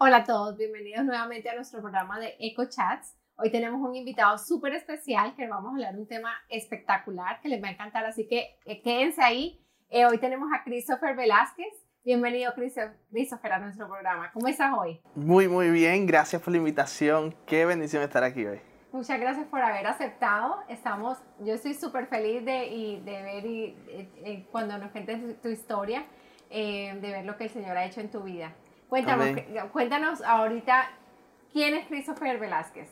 Hola a todos, bienvenidos nuevamente a nuestro programa de Eco Chats. Hoy tenemos un invitado súper especial que vamos a hablar de un tema espectacular que les va a encantar, así que eh, quédense ahí. Eh, hoy tenemos a Christopher Velázquez. Bienvenido Christopher a nuestro programa. ¿Cómo estás hoy? Muy, muy bien. Gracias por la invitación. Qué bendición estar aquí hoy. Muchas gracias por haber aceptado. Estamos, yo estoy súper feliz de, y, de ver y, eh, cuando nos cuentes tu historia, de ver lo que el Señor ha hecho en tu vida. Cuéntanos, cuéntanos ahorita, ¿quién es Christopher Velázquez?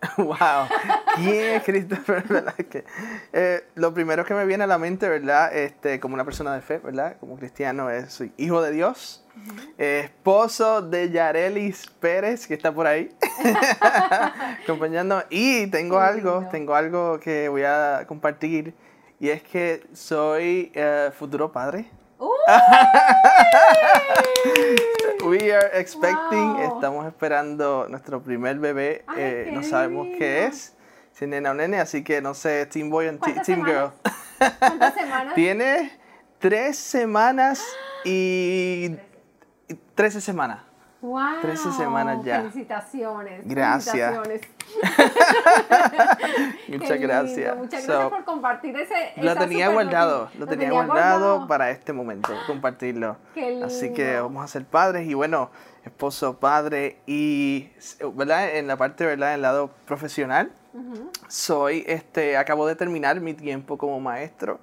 wow, ¿quién es Christopher Velázquez? Eh, lo primero que me viene a la mente, ¿verdad? Este, como una persona de fe, ¿verdad? Como cristiano, es soy hijo de Dios, esposo de Yarelis Pérez, que está por ahí, acompañando. Y tengo algo, tengo algo que voy a compartir, y es que soy eh, futuro padre. We are expecting, estamos esperando nuestro primer bebé, eh, no sabemos qué es, si nena o nene, así que no sé, Team Boy o Team Girl. ¿Cuántas semanas? Tiene tres semanas y, y 13 semanas. Wow, 13 semanas ya. Felicitaciones. Gracias. Felicitaciones. Muchas gracias. Muchas gracias por compartir ese. Lo tenía guardado, lo, tenía, guardado, para este momento, compartirlo. Así que vamos a ser padres y bueno, esposo, padre y, ¿verdad? En la parte, ¿verdad? En el lado profesional, soy, este, acabo de terminar mi tiempo como maestro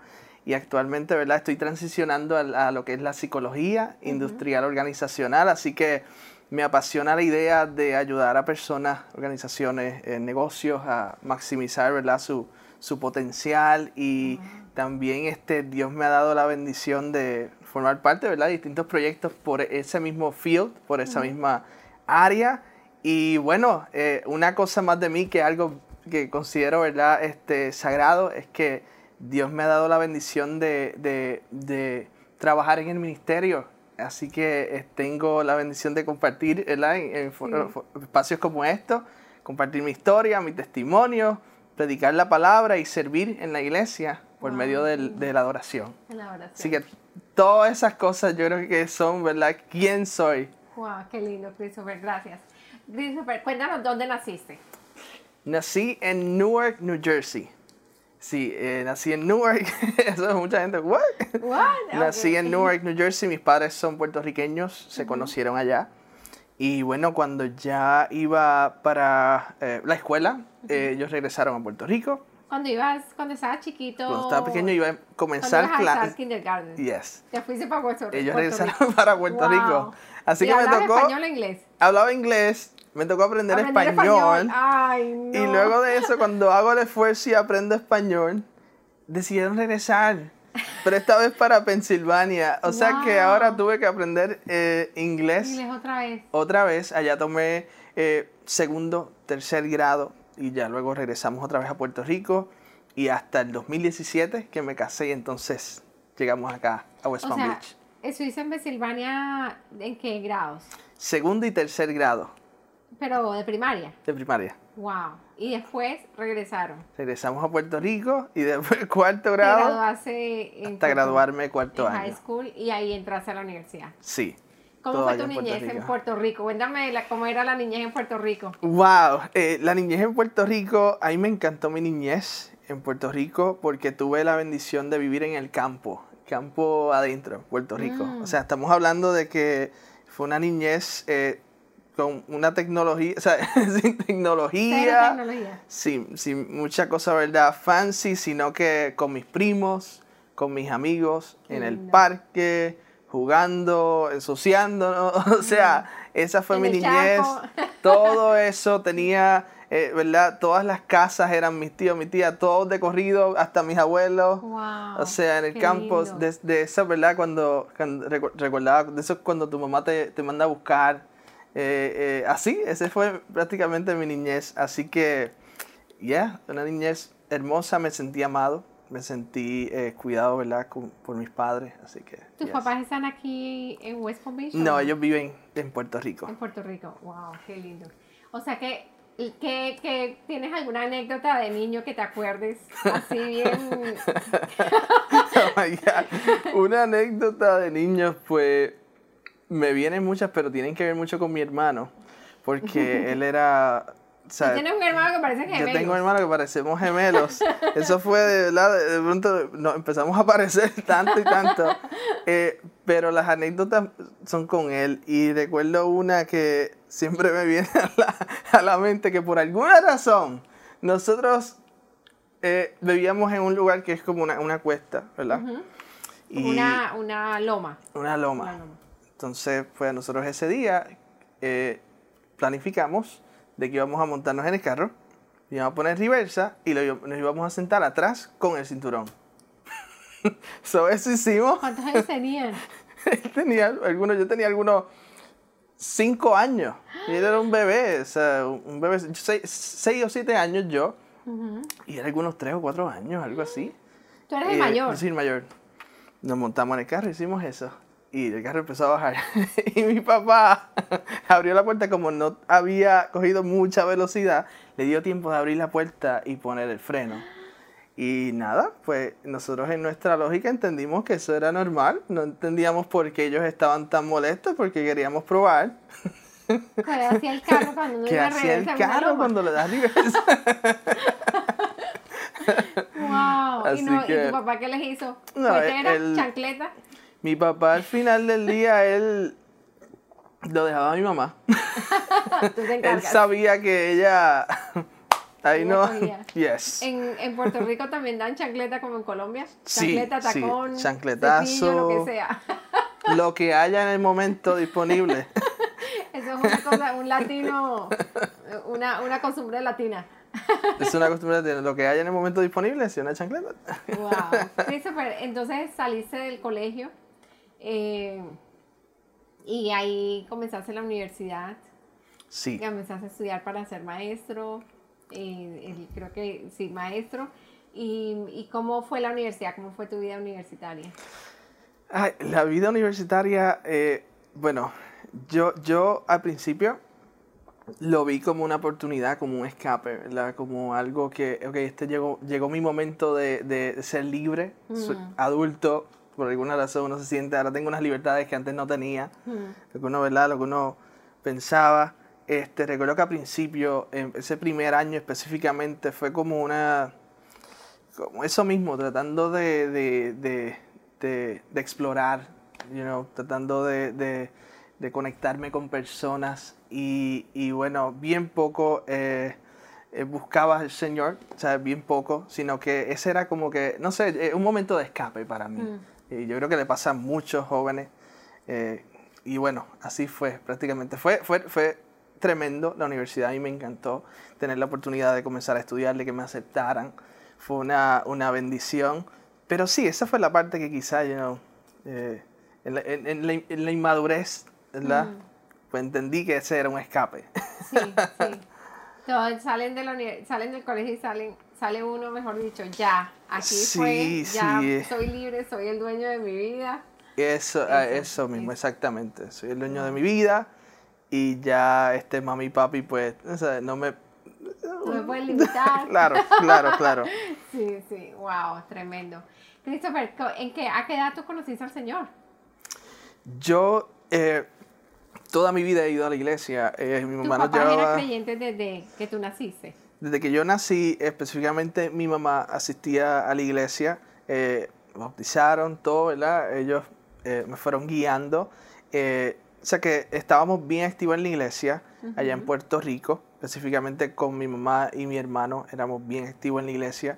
y actualmente, ¿verdad? Estoy transicionando a, lo que es la psicología industrial organizacional, así que me apasiona la idea de ayudar a personas, organizaciones, eh, negocios a maximizar, ¿verdad? Su, su potencial y también este, Dios me ha dado la bendición de formar parte, ¿verdad? De distintos proyectos por ese mismo field, por esa misma área. Y bueno, eh, una cosa más de mí que algo que considero, ¿verdad? Este, sagrado es que Dios me ha dado la bendición de, trabajar en el ministerio. Así que eh, tengo la bendición de compartir en, espacios como estos, compartir mi historia, mi testimonio, predicar la palabra y servir en la iglesia por medio de la adoración. Así que todas esas cosas yo creo que son, ¿verdad? ¿Quién soy? Wow, qué lindo, Christopher, gracias. Christopher, cuéntanos dónde naciste. Nací en Newark, New Jersey. Sí, eh, nací en Newark. Eso es mucha gente. ¿What? nací en Newark, New Jersey. Mis padres son puertorriqueños, se conocieron allá. Y bueno, cuando ya iba para eh, la escuela, eh, ellos regresaron a Puerto Rico. Cuando ibas, cuando estabas chiquito. Cuando estaba pequeño iba a comenzar clases. kindergarten. Yes. Te fuiste para Puerto Rico. Ellos regresaron para Puerto Rico. Así que me tocó. español o inglés? Hablaba inglés, me tocó aprender, español. Y luego de eso, cuando hago el esfuerzo y aprendo español, decidieron regresar. Pero esta vez para Pensilvania. O sea que ahora tuve que aprender eh, inglés. Inglés otra vez. Otra vez. Allá tomé eh, segundo, tercer grado y ya luego regresamos otra vez a Puerto Rico. Y hasta el 2017 que me casé y entonces llegamos acá a West Palm Beach. ¿Estuviste en Pensilvania en qué grados? Segundo y tercer grado. Pero de primaria. De primaria. Wow. Y después regresaron. Regresamos a Puerto Rico y después cuarto grado. hasta graduarme cuarto año. High school y ahí entraste a la universidad. Sí. ¿Cómo fue tu niñez en Puerto Rico? Cuéntame cómo era la niñez en Puerto Rico. Wow, eh, la niñez en Puerto Rico, a mí me encantó mi niñez en Puerto Rico porque tuve la bendición de vivir en el campo, campo adentro, Puerto Rico. Mm. O sea, estamos hablando de que fue una niñez eh, con una tecnología, o sea, sin tecnología, tecnología. Sin, sin mucha cosa, ¿verdad? Fancy, sino que con mis primos, con mis amigos, en el parque, jugando, ensuciando, o sea, esa fue mi niñez. Todo eso tenía, eh, ¿verdad? Todas las casas eran mis tíos, mi tía, todos de corrido, hasta mis abuelos. o sea, en el campo, de, eso, ¿verdad? Cuando, recordaba, de eso cuando tu mamá te, te manda a buscar eh, eh, así, ese fue prácticamente mi niñez. Así que, ya, una niñez hermosa, me sentí amado, me sentí eh, cuidado, ¿verdad? por mis padres, así que... ¿Tus papás están aquí en West Palm Beach? No, ellos viven en Puerto Rico. En Puerto Rico, wow, qué lindo. O sea que ¿Que, que, tienes alguna anécdota de niño que te acuerdes así bien? oh Una anécdota de niño fue me vienen muchas, pero tienen que ver mucho con mi hermano, porque él era... O tienes un hermano que parece gemelos. Yo tengo un hermano que parecemos gemelos. Eso fue de verdad, de pronto nos empezamos a parecer tanto y tanto. Eh, pero las anécdotas son con él. Y recuerdo una que siempre me viene a la, a la mente, que por alguna razón nosotros eh, vivíamos en un lugar que es como una, una cuesta, ¿verdad? una, una, loma. Una loma. Entonces, pues nosotros ese día eh, planificamos de que íbamos a montarnos en el carro, íbamos a poner reversa y nos íbamos a sentar atrás con el cinturón. so, eso hicimos. ¿Cuántos años tenían? tenía algunos, yo tenía algunos cinco años. Y él era un bebé, o sea, un bebé, seis, o siete años yo. Y era algunos tres o cuatro años, algo así. ¿Tú eres el mayor? Sí, el mayor. Nos montamos en el carro, hicimos eso. Y el carro empezó a bajar. y mi papá abrió la puerta como no había cogido mucha velocidad. Le dio tiempo de abrir la puerta y poner el freno. Y nada, pues nosotros en nuestra lógica entendimos que eso era normal. No entendíamos por qué ellos estaban tan molestos porque queríamos probar. ¿Qué hacía el carro cuando no ¿Qué hacía el carro cuando le das reversa? wow. ¿Y, no, ¿Y, tu papá qué les hizo? No, chancleta? Mi papá al final del día, él lo dejaba a mi mamá. él sabía que ella... Ahí no. Yes. En, en, Puerto Rico también dan chancleta como en Colombia. Chancleta, sí, tacón, sí. chancletazo. lo que sea. lo que haya en el momento disponible. Eso es una cosa, un latino, una, una costumbre latina. Es una costumbre latina. Lo que haya en el momento disponible es una chancleta. Wow. Entonces saliste del colegio eh, y ahí comenzaste la universidad. Sí. Comenzaste a estudiar para ser maestro. Eh, creo que sí, maestro. Y, ¿Y, cómo fue la universidad? ¿Cómo fue tu vida universitaria? la vida universitaria, eh, bueno, yo, yo al principio lo vi como una oportunidad, como un escape, ¿verdad? Como algo que, ok, este llegó, llegó mi momento de, de ser libre, soy adulto, por alguna razón uno se siente, ahora tengo unas libertades que antes no tenía, lo que uno, ¿verdad? Lo que uno pensaba. Este, recuerdo que al principio, en ese primer año específicamente, fue como una, como eso mismo, tratando de, de, de, de, explorar, you know, tratando de, conectarme con personas y, y bueno, bien poco eh, eh, buscaba al Señor, o sea, bien poco, sino que ese era como que, no sé, eh, un momento de escape para mí. Mm. Y yo creo que le pasa a muchos jóvenes. Eh, y bueno, así fue prácticamente. Fue, fue, fue tremendo la universidad y me encantó tener la oportunidad de comenzar a estudiar, de que me aceptaran. Fue una, una bendición. Pero sí, esa fue la parte que quizá, you know, eh, en, la, en, la, inmadurez, ¿verdad? Mm. Pues entendí que ese era un escape. Sí, sí. Todos salen, de la, salen del colegio y salen sale uno, mejor dicho, ya, aquí fue, ya soy libre, soy el dueño de mi vida. Eso, ah, eso, mismo, exactamente. Soy el dueño de mi vida y ya este mami y papi, pues, no me... No me pueden limitar. claro, claro, claro. sí, sí, wow, tremendo. Christopher, ¿en qué, ¿a qué edad tú conociste al Señor? Yo, eh, toda mi vida he ido a la iglesia. Eh, mi mamá ¿Tu papá creyente desde que tú naciste? Desde que yo nací, específicamente mi mamá asistía a la iglesia, eh, bautizaron todo, ¿verdad? Ellos eh, me fueron guiando. Eh, o sea que estábamos bien activos en la iglesia, allá en Puerto Rico, específicamente con mi mamá y mi hermano, éramos bien activos en la iglesia.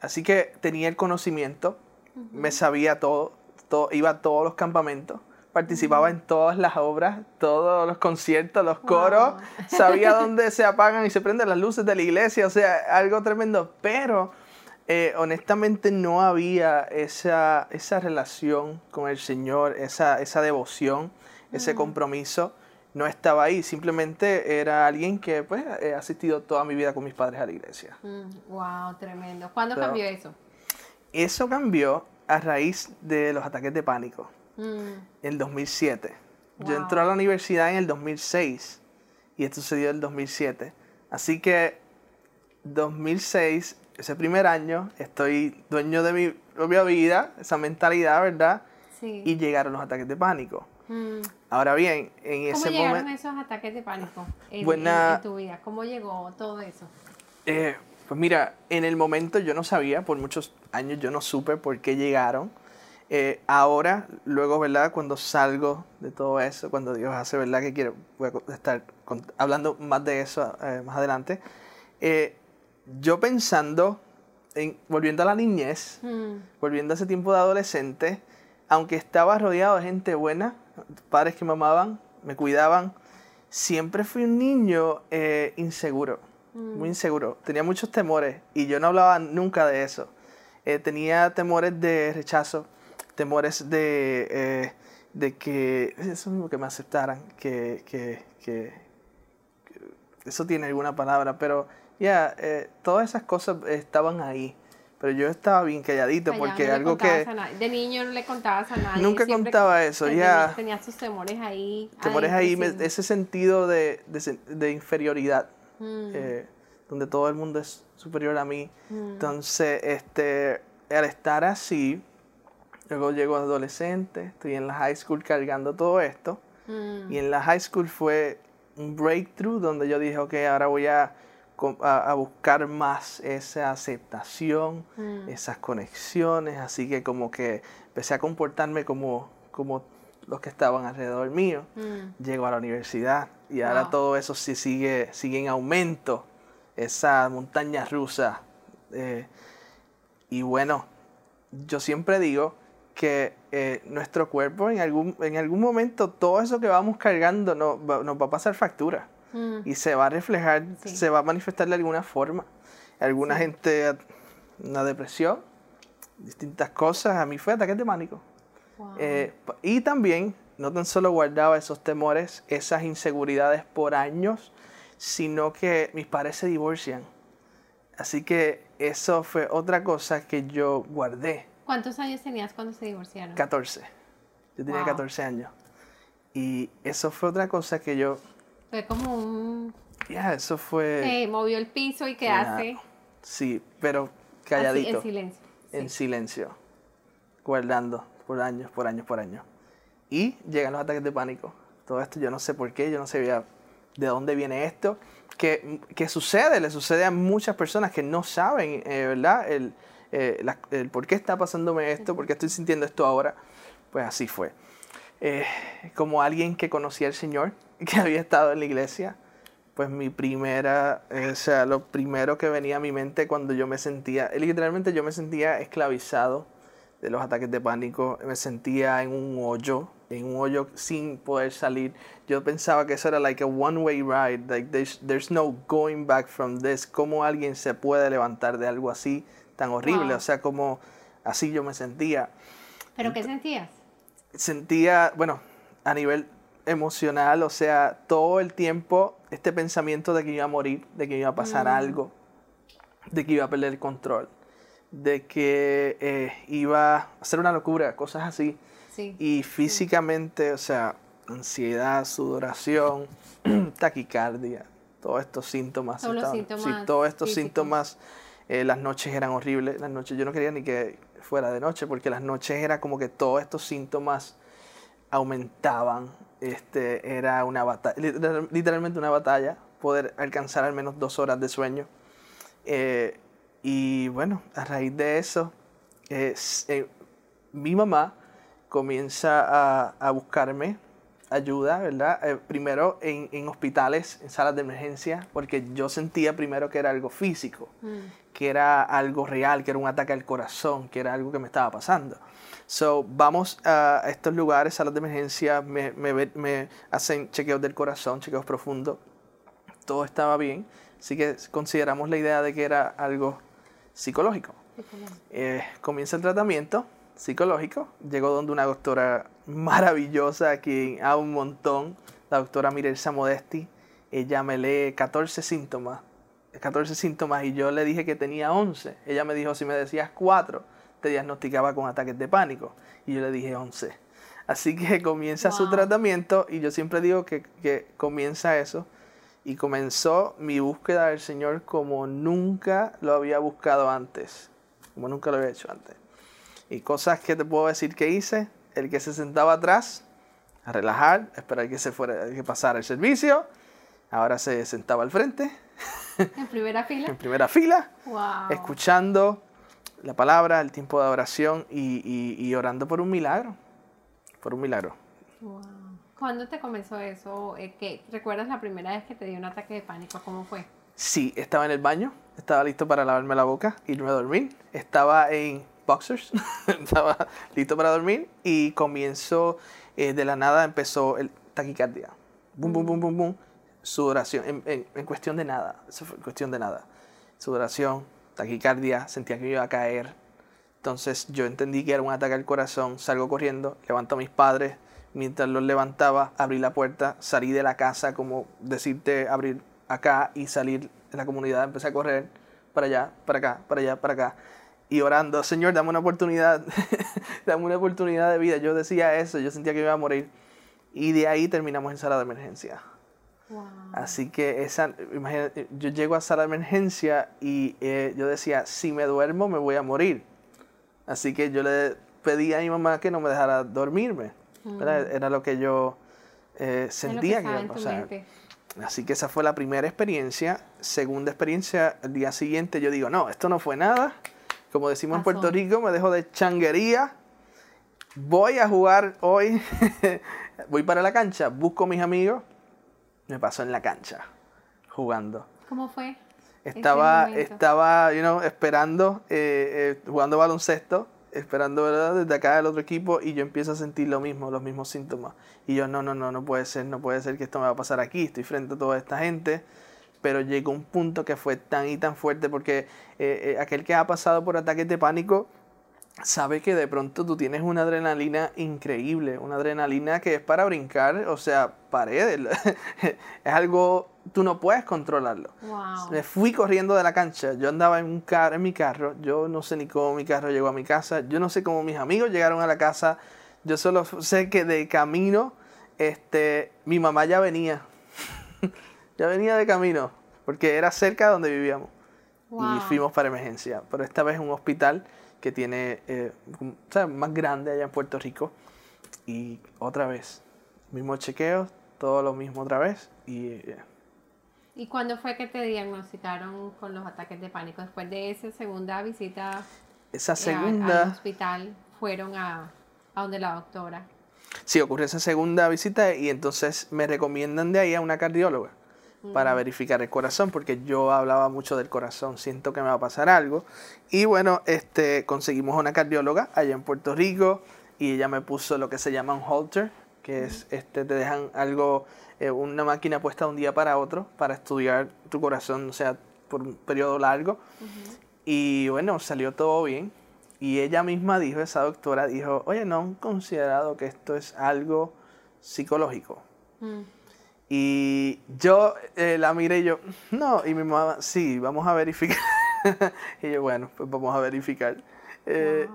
Así que tenía el conocimiento, me sabía todo, todo, iba a todos los campamentos participaba en todas las obras, todos los conciertos, los coros, sabía dónde se apagan y se prenden las luces de la iglesia, o sea, algo tremendo, pero eh, honestamente no había esa, esa relación con el Señor, esa, esa devoción, ese compromiso, no estaba ahí, simplemente era alguien que pues he asistido toda mi vida con mis padres a la iglesia. wow, tremendo. ¿Cuándo cambió eso? Eso cambió a raíz de los ataques de pánico. En el 2007. Yo entré a la universidad en el 2006 y esto sucedió en el 2007. Así que 2006, ese primer año, estoy dueño de mi propia vida, esa mentalidad, ¿verdad? Sí. Y llegaron los ataques de pánico. Mm. Ahora bien, en ese momento... ¿Cómo llegaron esos ataques de pánico en, tu vida? ¿Cómo llegó todo eso? Eh, pues mira, en el momento yo no sabía, por muchos años yo no supe por qué llegaron. Eh, ahora, luego, ¿verdad? Cuando salgo de todo eso, cuando Dios hace, ¿verdad? Que quiero, voy a estar hablando más de eso eh, más adelante. yo pensando, en, volviendo a la niñez, mm. volviendo a ese tiempo de adolescente, aunque estaba rodeado de gente buena, padres que me amaban, me cuidaban, siempre fui un niño eh, inseguro, mm. muy inseguro. Tenía muchos temores y yo no hablaba nunca de eso. Eh, tenía temores de rechazo, temores de, eh, de que eso mismo que me aceptaran, que, que, que, eso tiene alguna palabra, pero ya, todas esas cosas estaban ahí. Pero yo estaba bien calladito porque algo que... De niño no le contabas a nadie. Nunca contaba eso, ya. Tenías tus temores ahí. Temores ahí, ese sentido de, de, inferioridad, mm. eh, donde todo el mundo es superior a mí. Mm. Entonces, este, al estar así, luego llego adolescente, estoy en la high school cargando todo esto. Mm. Y en la high school fue un breakthrough donde yo dije, ok, ahora voy a a, buscar más esa aceptación, mm. esas conexiones, así que como que empecé a comportarme como, como los que estaban alrededor mío. Mm. Llego a la universidad y ahora todo eso sí sigue, sigue en aumento, esa montaña rusa. Eh, y bueno, yo siempre digo que eh, nuestro cuerpo en algún, en algún momento todo eso que vamos cargando nos va a pasar factura. Mm. y se va a reflejar, se va a manifestar de alguna forma. Alguna gente, una depresión, distintas cosas. A mí fue ataques de pánico. Eh, y también, no tan solo guardaba esos temores, esas inseguridades por años, sino que mis padres se divorcian. Así que eso fue otra cosa que yo guardé. ¿Cuántos años tenías cuando se divorciaron? 14. Yo tenía 14 años. Y eso fue otra cosa que yo fue como un... Ya, eso fue... movió el piso y quedaste... Sí, pero calladito. en silencio. En silencio. Guardando por años, por años, por años. Y llegan los ataques de pánico. Todo esto yo no sé por qué, yo no sabía de dónde viene esto. Que, que sucede, le sucede a muchas personas que no saben, eh, ¿verdad? El, eh, el por qué está pasándome esto, por qué estoy sintiendo esto ahora. Pues así fue. Eh, como alguien que conocía al Señor, que había estado en la iglesia, pues mi primera, eh, o sea, lo primero que venía a mi mente cuando yo me sentía, literalmente yo me sentía esclavizado de los ataques de pánico, me sentía en un hoyo, en un hoyo sin poder salir. Yo pensaba que eso era like a one way ride, like there's, there's no going back from this. ¿Cómo alguien se puede levantar de algo así tan horrible? O sea, como así yo me sentía. ¿Pero qué sentías? Sentía, bueno, a nivel emocional, o sea, todo el tiempo este pensamiento de que iba a morir, de que iba a pasar mm. algo, de que iba a perder el control, de que eh, iba a hacer una locura, cosas así. Y físicamente, o sea, ansiedad, sudoración, taquicardia, todos estos síntomas. Todos, síntomas sí, todos estos síntomas. Eh, las noches eran horribles, las noches yo no quería ni que fuera de noche, porque las noches era como que todos estos síntomas aumentaban este, era una batalla, literalmente una batalla, poder alcanzar al menos dos horas de sueño. Eh, y bueno, a raíz de eso, eh, mi mamá comienza a, a buscarme ayuda, ¿verdad? Eh, primero en, en, hospitales, en salas de emergencia, porque yo sentía primero que era algo físico, mm. que era algo real, que era un ataque al corazón, que era algo que me estaba pasando. So, vamos a estos lugares, salas de emergencia, me, me, me hacen chequeos del corazón, chequeos profundos. Todo estaba bien. Así que consideramos la idea de que era algo psicológico. Eh, comienza el tratamiento psicológico. Llegó donde una doctora maravillosa, quien a un montón, la doctora Mirelsa Modesti. Ella me lee 14 síntomas. 14 síntomas y yo le dije que tenía 11. Ella me dijo, si me decías 4, te diagnosticaba con ataques de pánico. Y yo le dije 11. Así que comienza su tratamiento y yo siempre digo que, que, comienza eso. Y comenzó mi búsqueda del Señor como nunca lo había buscado antes, como nunca lo había hecho antes. Y cosas que te puedo decir que hice, el que se sentaba atrás a relajar, a esperar que se fuera, que pasara el servicio. Ahora se sentaba al frente. En primera fila. en primera fila. Wow. Escuchando la palabra, el tiempo de oración y, y, orando por un milagro. Por un milagro. Wow. ¿Cuándo te comenzó eso? Eh, ¿Qué, ¿Recuerdas la primera vez que te dio un ataque de pánico? ¿Cómo fue? Sí, estaba en el baño, estaba listo para lavarme la boca, irme a dormir. Estaba en boxers, estaba listo para dormir y comienzo, eh, de la nada empezó el taquicardia. Bum, bum, bum, bum, bum sudoración, en, en, cuestión de nada, eso fue cuestión de nada. Sudoración, taquicardia, sentía que me iba a caer. Entonces yo entendí que era un ataque al corazón, salgo corriendo, levanto a mis padres, mientras los levantaba, abrí la puerta, salí de la casa, como decirte abrir acá y salir de la comunidad, empecé a correr para allá, para acá, para allá, para acá. Y orando, Señor, dame una oportunidad, dame una oportunidad de vida. Yo decía eso, yo sentía que iba a morir. Y de ahí terminamos en sala de emergencia. Así que esa, imagínate, yo llego a sala de emergencia y eh, yo decía, si me duermo me voy a morir. Así que yo le pedí a mi mamá que no me dejara dormirme. Era lo que yo eh, sentía que, iba a pasar. Así que esa fue la primera experiencia. Segunda experiencia, el día siguiente yo digo, no, esto no fue nada. Como decimos en Puerto Rico, me dejo de changuería. Voy a jugar hoy. voy para la cancha, busco a mis amigos me pasó en la cancha, jugando. ¿Cómo fue? Estaba, estaba you know, esperando, eh, eh, jugando baloncesto, esperando ¿verdad? desde acá del otro equipo y yo empiezo a sentir lo mismo, los mismos síntomas. Y yo, no, no, no, no puede ser, no puede ser que esto me va a pasar aquí, estoy frente a toda esta gente. Pero llegó un punto que fue tan y tan fuerte porque eh, aquel que ha pasado por ataques de pánico sabe que de pronto tú tienes una adrenalina increíble, una adrenalina que es para brincar, o sea, paredes. es algo, tú no puedes controlarlo. Me fui corriendo de la cancha, yo andaba en, un carro, en mi carro, yo no sé ni cómo mi carro llegó a mi casa, yo no sé cómo mis amigos llegaron a la casa, yo solo sé que de camino, este, mi mamá ya venía, ya venía de camino, porque era cerca de donde vivíamos. Y fuimos para emergencia, pero esta vez un hospital que tiene, eh, más grande allá en Puerto Rico. Y otra vez, mismo chequeo, todo lo mismo otra vez. Y, eh, ¿Y cuándo fue que te diagnosticaron con los ataques de pánico? Después de esa segunda visita esa segunda, al hospital, fueron a, a donde la doctora. Sí, ocurrió esa segunda visita y entonces me recomiendan de ahí a una cardióloga para verificar el corazón, porque yo hablaba mucho del corazón, siento que me va a pasar algo. Y bueno, este, conseguimos una cardióloga allá en Puerto Rico y ella me puso lo que se llama un holter, que es, este, te dejan algo, eh, una máquina puesta un día para otro para estudiar tu corazón, o sea, por un periodo largo. Y bueno, salió todo bien. Y ella misma dijo, esa doctora dijo, oye, no han considerado que esto es algo psicológico. Mm. Y yo eh, la miré y yo, no, y mi mamá, sí, vamos a verificar. y yo, bueno, pues vamos a verificar. Eh,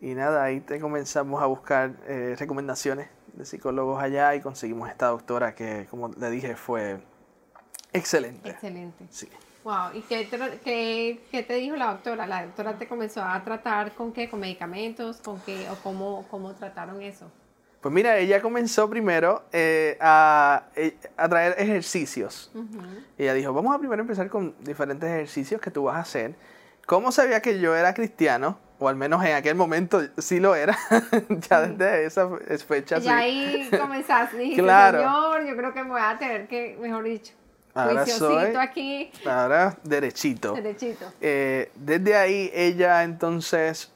y nada, ahí te comenzamos a buscar eh, recomendaciones de psicólogos allá y conseguimos esta doctora que, como le dije, fue excelente. Excelente. Sí. Wow, ¿y qué te, qué, qué te, dijo la doctora? ¿La doctora te comenzó a tratar con qué? ¿Con medicamentos? ¿Con qué? ¿O cómo, cómo trataron eso? Pues mira, ella comenzó primero eh, a, eh, a, traer ejercicios. Ella dijo, vamos a primero empezar con diferentes ejercicios que tú vas a hacer. ¿Cómo sabía que yo era cristiano? O al menos en aquel momento sí lo era, ya desde esa fecha. Y ahí comenzaste, dijiste, claro. Señor, yo creo que me voy a tener que, mejor dicho, ahora soy, aquí. Ahora derechito. Derechito. Eh, desde ahí ella entonces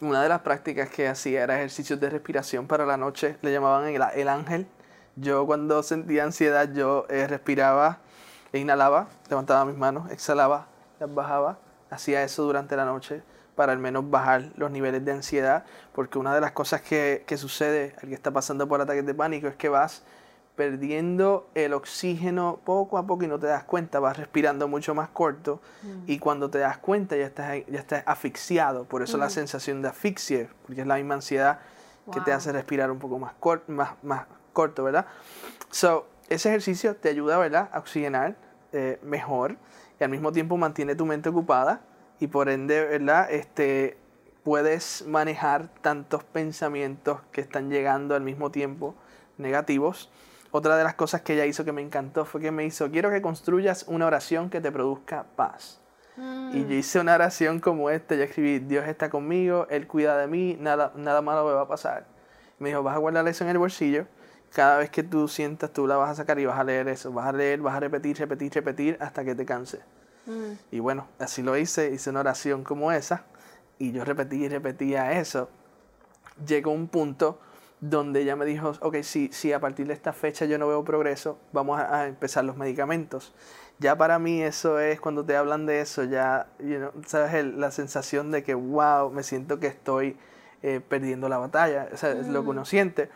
una de las prácticas que hacía era ejercicios de respiración para la noche, le llamaban el, ángel. Yo cuando sentía ansiedad, yo eh, respiraba e inhalaba, levantaba mis manos, exhalaba, las bajaba, hacía eso durante la noche para al menos bajar los niveles de ansiedad, porque una de las cosas que, que sucede al que está pasando por ataques de pánico es que vas perdiendo el oxígeno poco a poco y no te das cuenta, vas respirando mucho más corto mm. y cuando te das cuenta ya estás, ya estás asfixiado, por eso la mm. sensación de asfixia, porque es la misma ansiedad que te hace respirar un poco más, más, más corto, ¿verdad? So, ese ejercicio te ayuda, ¿verdad?, a oxigenar eh, mejor y al mismo tiempo mantiene tu mente ocupada y por ende, ¿verdad?, este, puedes manejar tantos pensamientos que están llegando al mismo tiempo negativos. Otra de las cosas que ella hizo que me encantó fue que me hizo, quiero que construyas una oración que te produzca paz. Y yo mm. hice una oración como esta, yo escribí, Dios está conmigo, Él cuida de mí, nada, nada malo me va a pasar. Me dijo, vas a guardar eso en el bolsillo, cada vez que tú sientas, tú la vas a sacar y vas a leer eso, vas a leer, vas a repetir, repetir, repetir hasta que te canse. Mm. Y bueno, así lo hice, hice una oración como esa, y yo repetí y repetía eso. Llegó un punto donde ella me dijo, ok, si, si a partir de esta fecha yo no veo progreso, vamos a empezar los medicamentos ya para mí eso es, cuando te hablan de eso, ya, sabes, la sensación de que, wow, me siento que estoy eh, perdiendo la batalla, o sea, es lo que uno siente.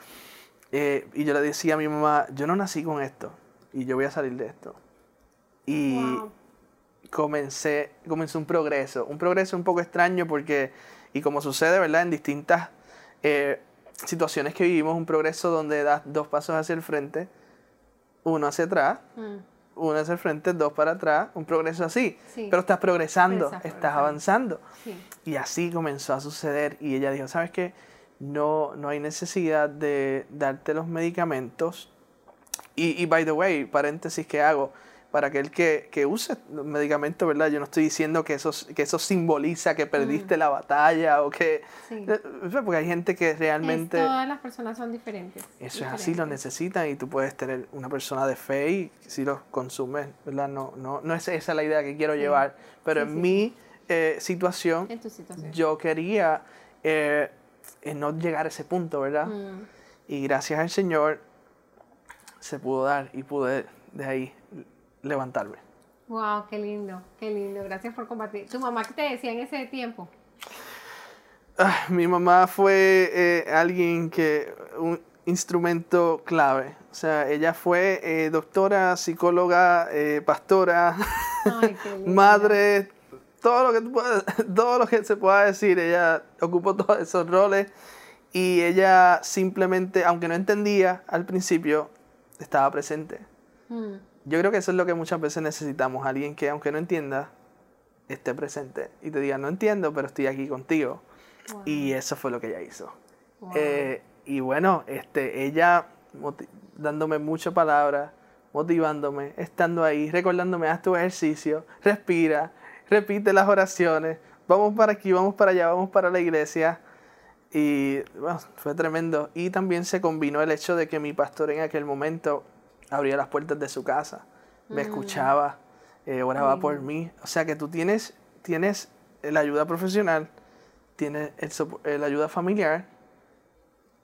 Eh, y yo le decía a mi mamá, yo no nací con esto y yo voy a salir de esto. Y comencé, comencé un progreso, un progreso un poco extraño porque, y como sucede, ¿verdad? En distintas eh, situaciones que vivimos, un progreso donde das dos pasos hacia el frente, uno hacia atrás. Mm uno hacia el frente, dos para atrás, un progreso así. Pero estás progresando, estás avanzando. Y así comenzó a suceder. Y ella dijo, ¿sabes qué? No, no hay necesidad de darte los medicamentos. Y, y by the way, paréntesis que hago, para aquel que, que use medicamentos, ¿verdad? Yo no estoy diciendo que eso, que eso simboliza que perdiste la batalla o que... Eh, porque hay gente que realmente... todas las personas son diferentes. Eso es así, lo necesitan y tú puedes tener una persona de fe y si los consumes, ¿verdad? No, no, no es esa la idea que quiero llevar, pero en mi eh, situación, yo quería eh, no llegar a ese punto, ¿verdad? Mm. Y gracias al Señor se pudo dar y pude de ahí levantarme. Wow, qué lindo, qué lindo. Gracias por compartir. ¿Tu mamá qué te decía en ese tiempo? Ah, mi mamá fue eh, alguien que, un instrumento clave. O sea, ella fue eh, doctora, psicóloga, eh, pastora, madre, todo lo, que todo lo que se pueda decir. Ella ocupó todos esos roles y ella simplemente, aunque no entendía al principio, estaba presente. Mm yo creo que eso es lo que muchas veces necesitamos, alguien que aunque no entienda, esté presente y te diga, no entiendo, pero estoy aquí contigo. Y eso fue lo que ella hizo. Eh, y bueno, este, ella dándome muchas palabras, motivándome, estando ahí, recordándome, haz tu ejercicio, respira, repite las oraciones, vamos para aquí, vamos para allá, vamos para la iglesia. Y bueno, fue tremendo. Y también se combinó el hecho de que mi pastor en aquel momento abría las puertas de su casa, me mm. escuchaba, eh, oraba por mí. O sea que tú tienes, tienes la ayuda profesional, tienes el, la ayuda familiar,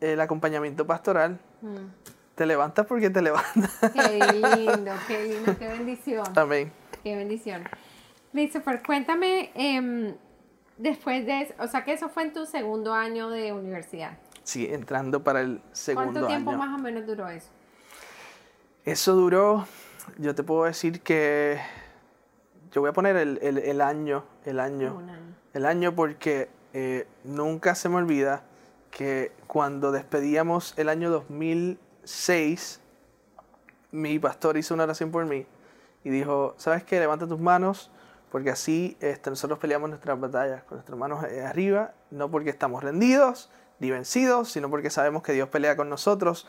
el acompañamiento pastoral. Mm. Te levantas porque te levantas. Qué lindo, qué lindo, qué bendición. Amén. Qué bendición. Christopher, cuéntame, em, después de eso, o sea que eso fue en tu segundo año de universidad. Sí, entrando para el segundo año. ¿Cuánto tiempo más o menos duró eso? Eso duró, yo te puedo decir que, yo voy a poner el, año, el año, el año porque eh, nunca se me olvida que cuando despedíamos el año 2006, mi pastor hizo una oración por mí y dijo, ¿sabes qué? Levanta tus manos porque así este, nosotros peleamos nuestras batallas con nuestras manos eh, arriba, no porque estamos rendidos ni vencidos, sino porque sabemos que Dios pelea con nosotros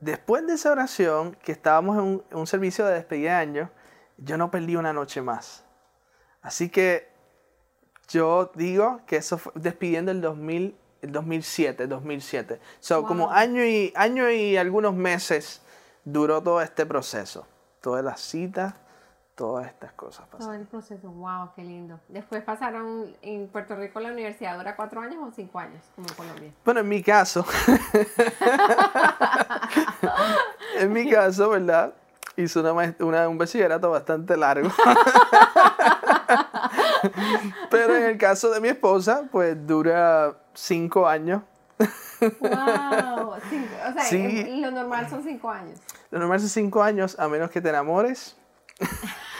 Después de esa oración, que estábamos en un, servicio de despedida de año, yo no perdí una noche más. Así que yo digo que eso fue despidiendo el, 2000, el 2007, 2007. So, como año y, año y algunos meses duró todo este proceso. Todas las citas, todas estas cosas pasaron. Todo el proceso, wow, qué lindo. Después pasaron en Puerto Rico la universidad, ¿dura cuatro años o cinco años, como en Colombia? Bueno, en mi caso, en mi caso, ¿verdad? Hizo una, una, un bachillerato bastante largo. Pero en el caso de mi esposa, pues dura cinco años. Wow, o sea, sí. lo normal son cinco años. Lo normal son cinco años, a menos que te enamores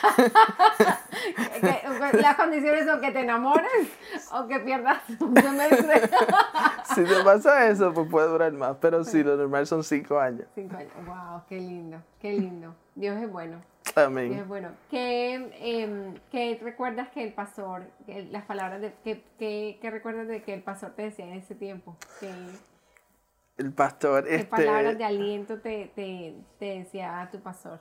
las condiciones son que te enamores o que pierdas un semestre. si te pasa eso, pues puede durar más, pero sí, lo normal son cinco años. Cinco años, wow, qué lindo, qué lindo. Dios es bueno. Amén. Dios es bueno. ¿Qué, em, ¿qué recuerdas que el pastor, las palabras de, ¿qué, qué, recuerdas de que el pastor te decía en ese tiempo? el pastor. ¿Qué este, palabras de aliento te, te, te decía tu pastor?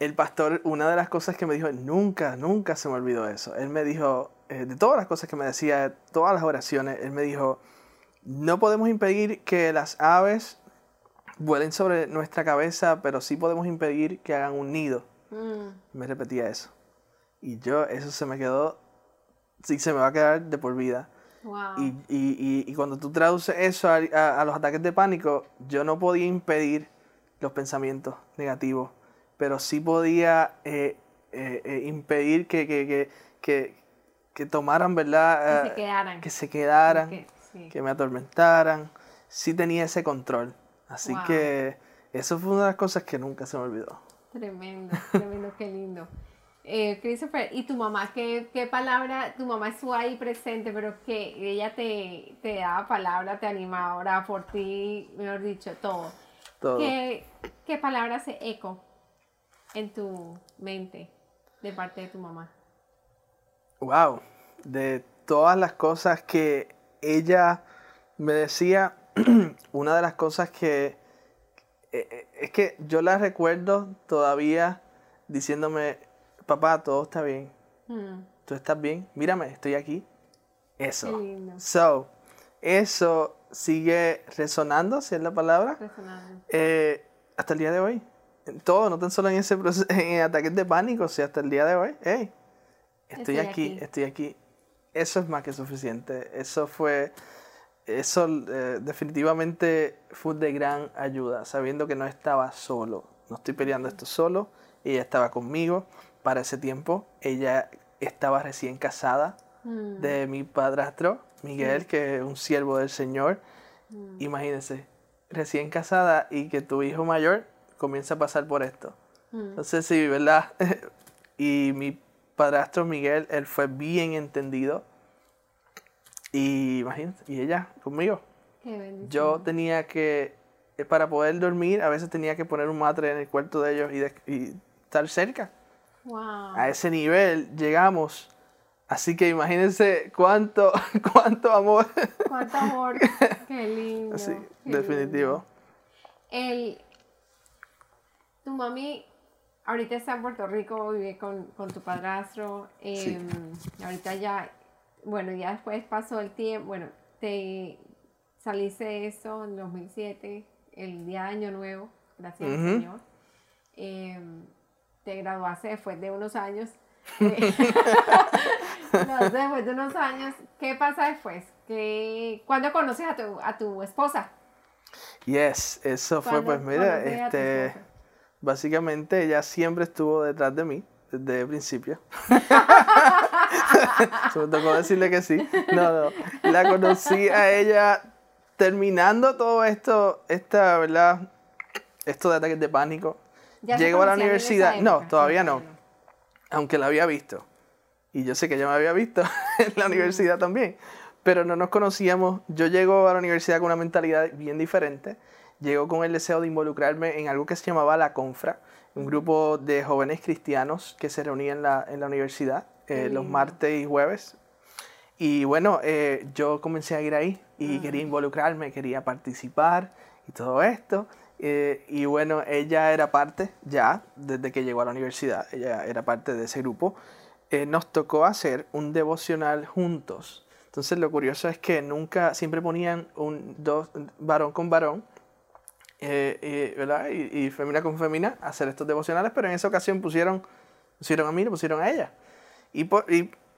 El pastor, una de las cosas que me dijo, nunca, nunca se me olvidó eso. Él me dijo, eh, de todas las cosas que me decía, todas las oraciones, él me dijo, no podemos impedir que las aves vuelen sobre nuestra cabeza, pero sí podemos impedir que hagan un nido. Mm. Me repetía eso. Y yo, eso se me quedó, sí, se me va a quedar de por vida. Y, y, y, cuando tú traduces eso a, los ataques de pánico, yo no podía impedir los pensamientos negativos, pero sí podía eh, eh, eh, impedir que, que, que, que, tomaran, ¿verdad? Que se quedaran. Que se quedaran, que me atormentaran. Sí tenía ese control. Así que eso fue una de las cosas que nunca se me olvidó. Tremendo, tremendo, qué lindo. Eh, Christopher, ¿y tu mamá qué, qué, palabra? Tu mamá estuvo ahí presente, pero que ella te, te daba palabra, te animaba, ahora por ti, mejor dicho, todo. todo. ¿Qué, ¿Qué palabra hace eco en tu mente de parte de tu mamá? Wow, de todas las cosas que ella me decía, una de las cosas que eh, eh, es que yo la recuerdo todavía diciéndome, papá, todo está bien. Mm. Tú estás bien. Mírame, estoy aquí. Eso. So, eso sigue resonando, si es la palabra. Resonando. Eh, hasta el día de hoy. Todo, no tan solo en ese proceso, en ataques de pánico, si hasta el día de hoy. Hey, estoy, aquí, estoy aquí. Eso es más que suficiente. Eso fue eso eh, definitivamente fue de gran ayuda, sabiendo que no estaba solo. No estoy peleando esto solo, ella estaba conmigo. Para ese tiempo, ella estaba recién casada mm. de mi padrastro, Miguel, que es un siervo del Señor. Mm. Imagínense, recién casada y que tu hijo mayor comienza a pasar por esto. Mm. Entonces, sí, ¿verdad? y mi padrastro Miguel, él fue bien entendido y imagínate, y ella conmigo. Yo tenía que, eh, para poder dormir, a veces tenía que poner un matre en el cuarto de ellos y, estar cerca. A ese nivel llegamos. Así que imagínense cuánto, cuánto amor. Cuánto amor. Qué lindo. Sí, definitivo. El, tu mami ahorita está en Puerto Rico, vive con, tu padrastro. Em, ahorita ya bueno, ya después pasó el tiempo, bueno, te saliste de eso en 2007, el día de Año Nuevo, gracias al Señor. Em, te graduaste después de unos años. Eh, no, después de unos años, ¿qué pasa después? ¿Qué, ¿Cuándo conoces a tu, a tu esposa? Yes, eso fue, pues mira, este, básicamente ella siempre estuvo detrás de mí desde el principio. Se me tocó decirle que sí. No, no. La conocí a ella terminando todo esto, esta, ¿verdad? Esto de ataques de pánico. Llegó a la universidad. No, todavía no. Aunque la había visto. Y yo sé que ella me había visto en la universidad también. Pero no nos conocíamos. Yo llego a la universidad con una mentalidad bien diferente. Llego con el deseo de involucrarme en algo que se llamaba la Confra, un grupo de jóvenes cristianos que se reunían en la, en la universidad eh, los martes y jueves. Y bueno, eh, yo comencé a ir ahí y quería involucrarme, quería participar y todo esto. Eh, y bueno, ella era parte ya, desde que llegó a la universidad, ella era parte de ese grupo. nos tocó hacer un devocional juntos. Entonces lo curioso es que nunca, siempre ponían un dos, varón con varón, ¿verdad? Y, y, femina con femina, hacer estos devocionales, pero en esa ocasión pusieron, pusieron a mí, lo pusieron a ella. Y,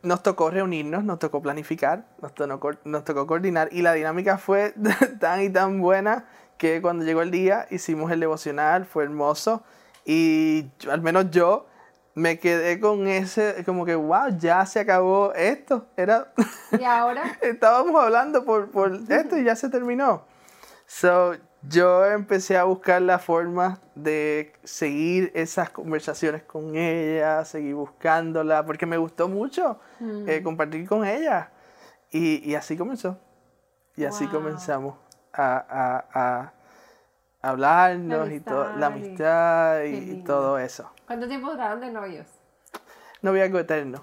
nos tocó reunirnos, nos tocó planificar, nos tocó, nos tocó coordinar y la dinámica fue tan y tan buena que cuando llegó el día hicimos el devocional, fue hermoso y al menos yo me quedé con ese, como que, wow, ya se acabó esto. Era, ¿Y ahora? estábamos hablando por, por esto y ya se terminó. So, yo empecé a buscar la forma de seguir esas conversaciones con ella, seguir buscándola, porque me gustó mucho eh, mm. compartir con ella. Y, y, así comenzó. Y así comenzamos a, a, a hablarnos y todo, la amistad y, todo eso. ¿Cuánto tiempo duraron de novios? Noviazgo eterno.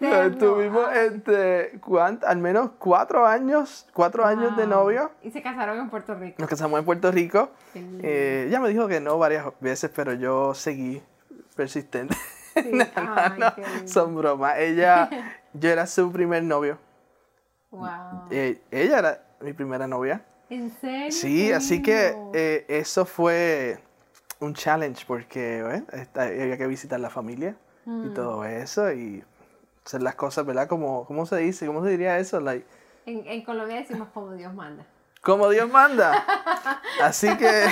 Estuvimos este, al menos cuatro años, cuatro años de novio. Y se casaron en Puerto Rico. Nos casamos en Puerto Rico. Eh, ella me dijo que no varias veces, pero yo seguí persistente. son bromas. Ella, yo era su primer novio. Wow. Eh, ella era mi primera novia. ¿En serio? Sí, así que eh, eso fue un challenge porque había que visitar la familia y mm. todo eso y hacer las cosas, ¿verdad? Como, ¿Cómo se dice? ¿Cómo se diría eso? Like, en, en Colombia decimos como Dios manda. Como Dios manda. Así que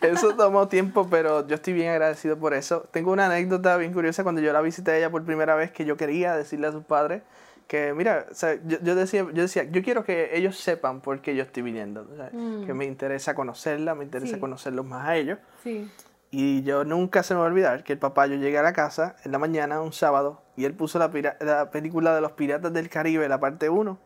eso tomó tiempo, pero yo estoy bien agradecido por eso. Tengo una anécdota bien curiosa cuando yo la visité a ella por primera vez que yo quería decirle a sus padres que mira, yo, decía, yo decía, yo quiero que ellos sepan por qué yo estoy viniendo, mm. que me interesa conocerla, me interesa conocerlos más a ellos. Sí. Y yo nunca se me va a olvidar que el papá, yo llegué a la casa en la mañana, un sábado, y él puso la, la película de los Piratas del Caribe, la parte 1.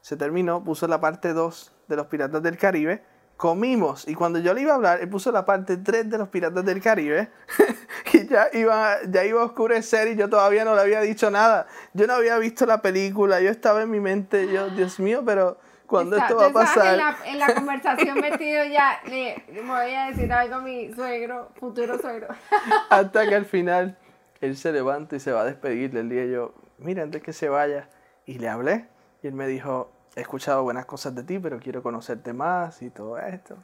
Se terminó, puso la parte 2 de los Piratas del Caribe comimos. Y cuando yo le iba a hablar, él puso la parte 3 de los Piratas del Caribe. y ya iba, ya iba a oscurecer y yo todavía no le había dicho nada. Yo no había visto la película. Yo estaba en mi mente, yo, Dios mío, pero cuando esto va a pasar. En la, en la conversación metido ya, le, voy a decir algo a mi suegro, futuro suegro. Hasta que al final él se levanta y se va a despedir del día. Yo, mira, antes que se vaya. Y le hablé. Y él me dijo, he escuchado buenas cosas de ti, pero quiero conocerte más y todo esto.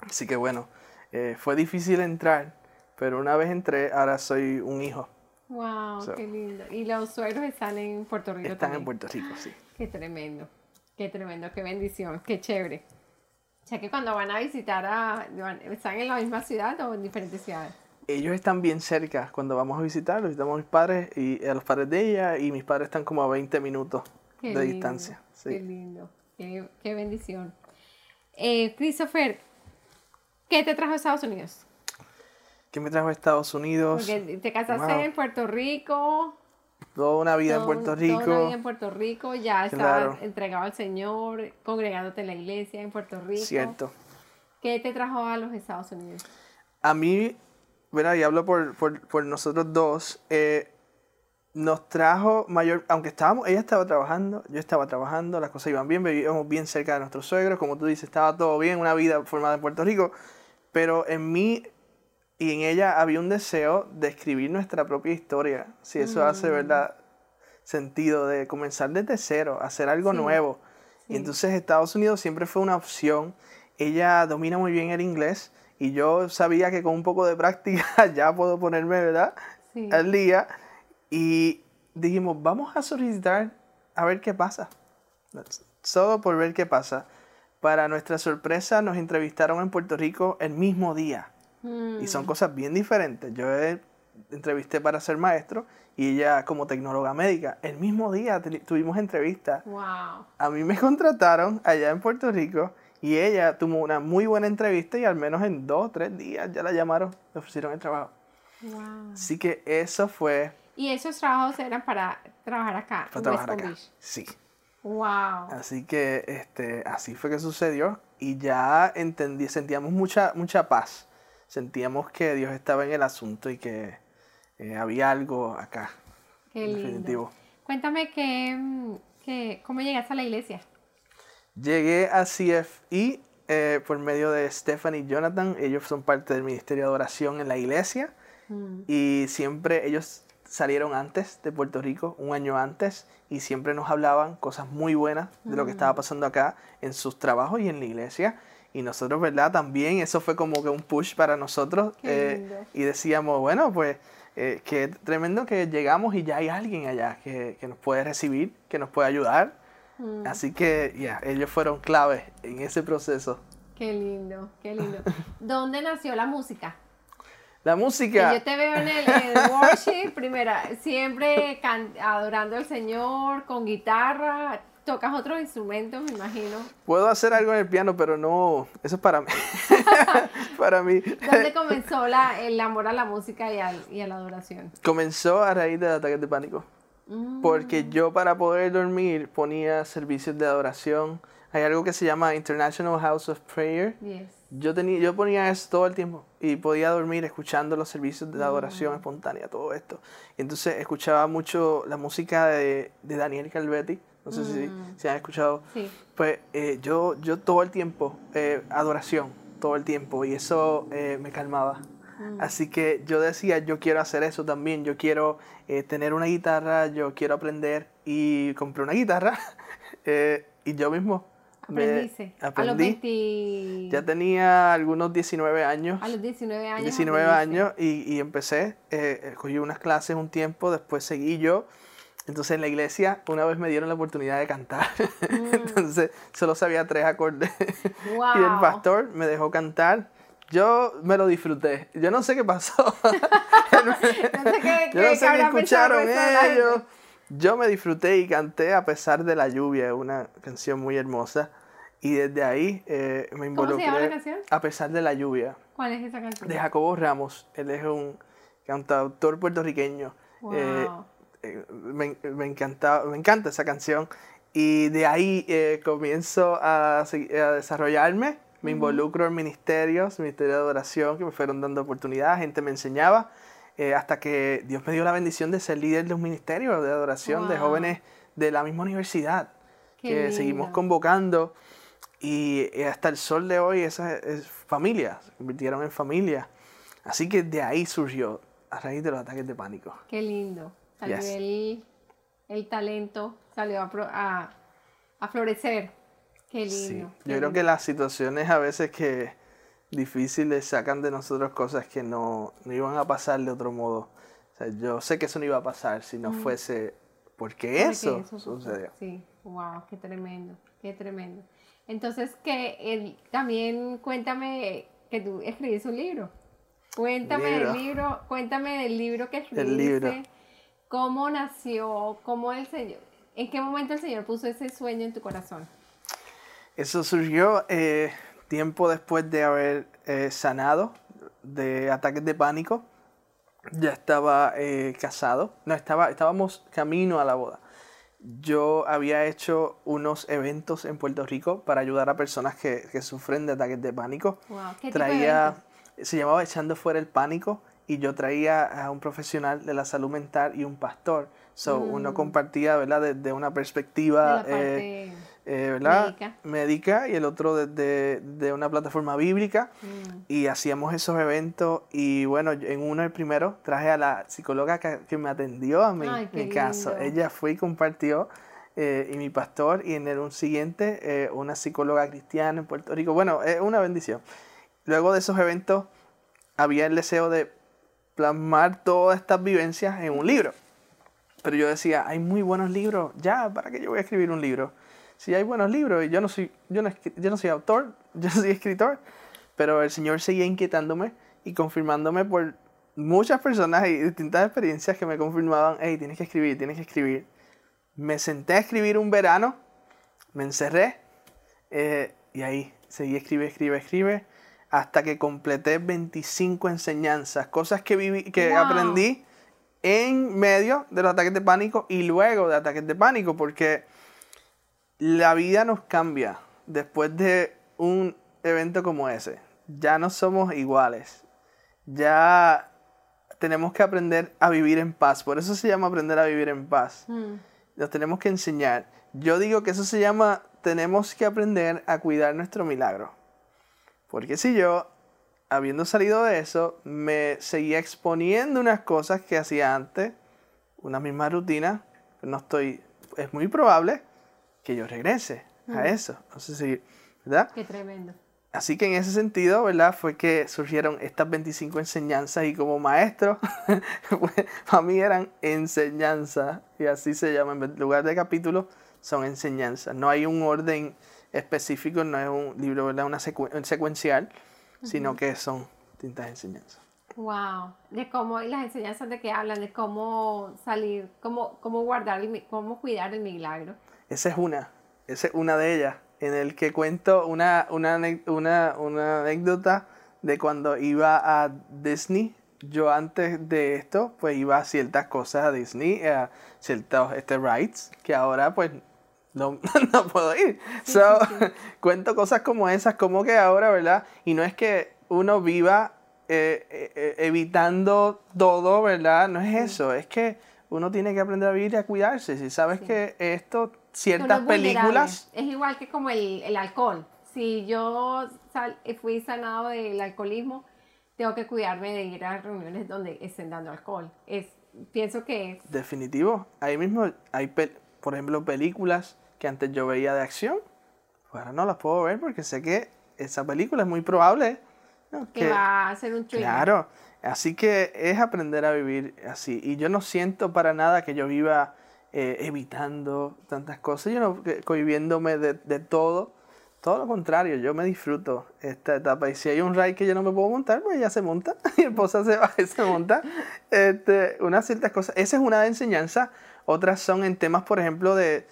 Así que bueno, eh, fue difícil entrar, pero una vez entré, ahora soy un hijo. ¡Wow! ¡Qué lindo! ¿Y los suegros están en Puerto Rico? Están en Puerto Rico, sí. ¡Qué tremendo! ¡Qué tremendo! ¡Qué bendición! ¡Qué chévere! O sea que cuando van a visitar, a, ¿están en la misma ciudad o en diferentes ciudades? Ellos están bien cerca cuando vamos a visitar, visitamos a mis padres y a los padres de ella y mis padres están como a 20 minutos de distancia. Qué lindo, qué, bendición. Eh, Christopher, ¿qué te trajo a Estados Unidos? ¿Qué me trajo a Estados Unidos? Porque te casaste en Puerto Rico. Toda una vida en Puerto Rico. Toda una vida en Puerto Rico, ya estabas entregado al Señor, congregándote en la iglesia en Puerto Rico. Cierto. ¿Qué te trajo a los Estados Unidos? A mí, bueno, y hablo por, por, por nosotros dos, eh, nos trajo mayor, aunque estábamos, ella estaba trabajando, yo estaba trabajando, las cosas iban bien, vivíamos bien cerca de nuestros suegros, como tú dices, estaba todo bien, una vida formada en Puerto Rico, pero en mí y en ella había un deseo de escribir nuestra propia historia, si eso hace, mm. ¿verdad? Sentido de comenzar desde cero, hacer algo nuevo. Y entonces Estados Unidos siempre fue una opción. Ella domina muy bien el inglés y yo sabía que con un poco de práctica ya puedo ponerme, ¿verdad? Al día. Y dijimos, vamos a solicitar a ver qué pasa. Solo por ver qué pasa. Para nuestra sorpresa nos entrevistaron en Puerto Rico el mismo día. Y son mm. cosas bien diferentes. Yo entrevisté para ser maestro y ella como tecnóloga médica. El mismo día tuvimos entrevista. Wow. A mí me contrataron allá en Puerto Rico y ella tuvo una muy buena entrevista y al menos en dos o tres días ya la llamaron, le ofrecieron el trabajo. Wow. Así que eso fue y esos trabajos eran para trabajar acá. Para trabajar acá. Sí. Wow. Así que este, así fue que sucedió y ya entendí, sentíamos mucha, mucha paz. Sentíamos que Dios estaba en el asunto y que eh, había algo acá. Qué lindo. Definitivo. Cuéntame que, cómo llegaste a la iglesia. Llegué a CFI eh, por medio de Stephanie y Jonathan. Ellos son parte del ministerio de oración en la iglesia. Mm. Y siempre ellos salieron antes de Puerto Rico, un año antes, y siempre nos hablaban cosas muy buenas de lo que estaba mm. pasando acá en sus trabajos y en la iglesia. Y nosotros, ¿verdad? También eso fue como que un push para nosotros. Eh, y decíamos, bueno, pues eh, qué tremendo que llegamos y ya hay alguien allá que, que nos puede recibir, que nos puede ayudar. Mm. Así que, ya, ellos fueron claves en ese proceso. Qué lindo, qué lindo. ¿Dónde nació la música? La música. yo te veo en el, worship, primera, siempre adorando al Señor, con guitarra. Tocas otros instrumentos, me imagino. Puedo hacer algo en el piano, pero no. Eso es para mí. para mí. ¿Dónde comenzó la, el amor a la música y, y a la adoración? Comenzó a raíz de ataques de pánico. Porque Mm. yo para poder dormir ponía servicios de adoración. Hay algo que se llama International House of Prayer. Yes. Yo, tenía, yo ponía eso todo el tiempo y podía dormir escuchando los servicios de adoración espontánea, todo esto. Y entonces escuchaba mucho la música de, de Daniel Calvetti, no sé si, si han escuchado. Sí. Pues eh, yo, yo todo el tiempo, eh, adoración, todo el tiempo, y eso eh, me calmaba. Así que yo decía, yo quiero hacer eso también, yo quiero eh, tener una guitarra, yo quiero aprender, y compré una guitarra, eh, y yo mismo Aprendiste. A los aprendí. 20... Ya tenía algunos 19 años. A los 19 años. 19 aprendiste. años y, y empecé, eh, cogí unas clases un tiempo, después seguí yo. Entonces en la iglesia una vez me dieron la oportunidad de cantar. Entonces solo sabía tres acordes. y el Wow. pastor me dejó cantar. Yo me lo disfruté. Yo no sé qué pasó. No sé qué, Yo no sé qué escucharon ellos. Yo me disfruté y canté a pesar de la lluvia, una canción muy hermosa. Y desde ahí eh, me ¿Cómo se involucré. llama la canción? A pesar de la lluvia ¿Cuál es esa canción? de Jacobo Ramos. Él es un cantautor puertorriqueño. Wow. Eh, eh, me, me encanta, me encanta esa canción. Y de ahí eh, comienzo a, a desarrollarme. Me involucro en ministerios, ministerio de adoración, que me fueron dando oportunidades, gente me enseñaba, eh, hasta que Dios me dio la bendición de ser líder de un ministerio de adoración de Wow. jóvenes de la misma universidad, Qué que seguimos lindo. convocando. Y eh, hasta el sol de hoy, esa es familia, se convirtieron en familia. Así que de ahí surgió, a raíz de los ataques de pánico. Qué lindo. Salió Yes. el, el talento, salió a, a, a florecer. Qué Sí, lindo. yo creo que las situaciones a veces que difíciles sacan de nosotros cosas que no, no iban a pasar de otro modo. O sea, yo sé que eso no iba a pasar si no fuese porque eso, sucedió. Sí, wow, qué tremendo, qué tremendo. Entonces, que el- también cuéntame que tú escribiste un libro. Cuéntame Libro. del libro, cuéntame del libro que escribiste. El libro. ¿Cómo nació? ¿Cómo el Señor? ¿En qué momento el Señor puso ese sueño en tu corazón? Eso surgió eh, tiempo después de haber eh, sanado de ataques de pánico. Ya estaba eh, casado, no, estaba, estábamos camino a la boda. Yo había hecho unos eventos en Puerto Rico para ayudar a personas que, que sufren de ataques de pánico. Wow, ¿qué tipo de traía, se llamaba Echando fuera el pánico y yo traía a un profesional de la salud mental y un pastor. So, uno compartía, ¿verdad? Desde una Mm. De perspectiva, la parte... eh, eh, ¿verdad? médica. Médica y el otro desde de una plataforma bíblica. Mm. Y hacíamos esos eventos y bueno, en uno, el primero, traje a la psicóloga que, que me atendió a Ay, qué mi caso. lindo. Ella fue y compartió, eh, y mi pastor, y en el un siguiente, eh, una psicóloga cristiana en Puerto Rico. Bueno, es una bendición. Luego de esos eventos, había el deseo de plasmar todas estas vivencias en un libro. Pero yo decía, hay muy buenos libros, ya, ¿para qué yo voy a escribir un libro? Si hay buenos libros y yo no soy, yo no, escri- yo no soy autor, yo soy escritor, pero el Señor seguía inquietándome y confirmándome por muchas personas y distintas experiencias que me confirmaban, hey, tienes que escribir, tienes que escribir. Me senté a escribir un verano, me encerré eh, y ahí seguí escribe, escribe, escribe, hasta que completé 25 enseñanzas, cosas que, viví, que Wow. aprendí en medio de los ataques de pánico y luego de ataques de pánico, porque la vida nos cambia después de un evento como ese. Ya no somos iguales. Ya tenemos que aprender a vivir en paz. Por eso se llama aprender a vivir en paz. Mm. Nos tenemos que enseñar. Yo digo que eso se llama tenemos que aprender a cuidar nuestro milagro. Porque si yo, habiendo salido de eso, me seguía exponiendo unas cosas que hacía antes, una misma rutina, no estoy, es muy probable que yo regrese a eso. No sé si, ¿verdad? Qué tremendo. Así que en ese sentido, ¿verdad? Fue que surgieron estas 25 enseñanzas y como maestro, pues, para mí eran enseñanzas y así se llama, en lugar de capítulos, son enseñanzas. No hay un orden específico, no es un libro, ¿verdad? Una un secuencial, sino que son distintas enseñanzas. Wow, de cómo y las enseñanzas de que hablan, de cómo salir, cómo, cómo guardar, el cómo cuidar el milagro. Esa es una, esa es una de ellas, en el que cuento una, una, una, una anécdota de cuando iba a Disney yo antes de esto, pues iba a ciertas cosas a Disney, a ciertos este, rides, que ahora pues no, no puedo ir. so, cuento cosas como esas, como que ahora, ¿verdad? Y no es que uno viva eh, eh, eh, evitando todo, ¿verdad? No es eso, es que uno tiene que aprender a vivir y a cuidarse. Si sabes que esto, ciertas películas... Es igual que como el, el alcohol. Si yo fui sanado del alcoholismo, tengo que cuidarme de ir a reuniones donde estén dando alcohol. Es, pienso que es... Definitivo. Ahí mismo hay, por ejemplo, películas que antes yo veía de acción. ahora no las puedo ver porque sé que esa película es muy probable que, va a ser un trigger. Claro, así que es aprender a vivir así. Y yo no siento para nada que yo viva eh, evitando tantas cosas, yo no cohibiéndome de, de, todo. Todo lo contrario, yo me disfruto esta etapa. Y si hay un ride que yo no me puedo montar, pues ya se monta. Mi esposa se va y se monta. Este, unas ciertas cosas. Esa es una de enseñanza. Otras son en temas, por ejemplo, de,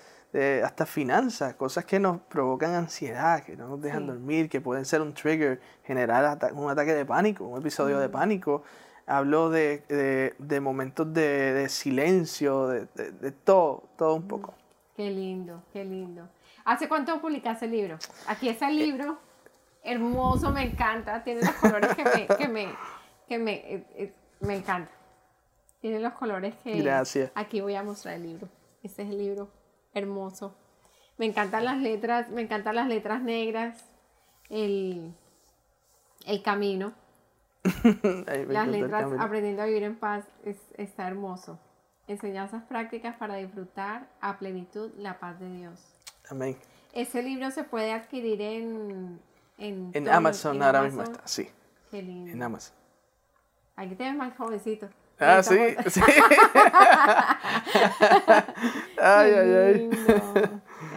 hasta finanzas, cosas que nos provocan ansiedad, que no nos dejan dormir, que pueden ser un trigger, generar un ataque de pánico, un episodio de pánico. Hablo de, momentos de, silencio, de, todo, todo un poco. Qué lindo, qué lindo. ¿Hace cuánto publicaste el libro? Aquí está el libro, hermoso, me encanta, tiene los colores que me, que me, que me, eh, eh, me encanta. Tiene los colores que... Gracias. Aquí voy a mostrar el libro. Este es el libro hermoso. Me encantan las letras, me encantan las letras negras, el, el camino. las letras aprendiendo a vivir en paz es, está hermoso. Enseñanzas prácticas para disfrutar a plenitud la paz de Dios. Amén. Ese libro se puede adquirir en... En, Amazon ahora mismo está, sí. Qué lindo. En Amazon. Aquí te ves más jovencito. Ah, sí, sí. ay, ay, ay.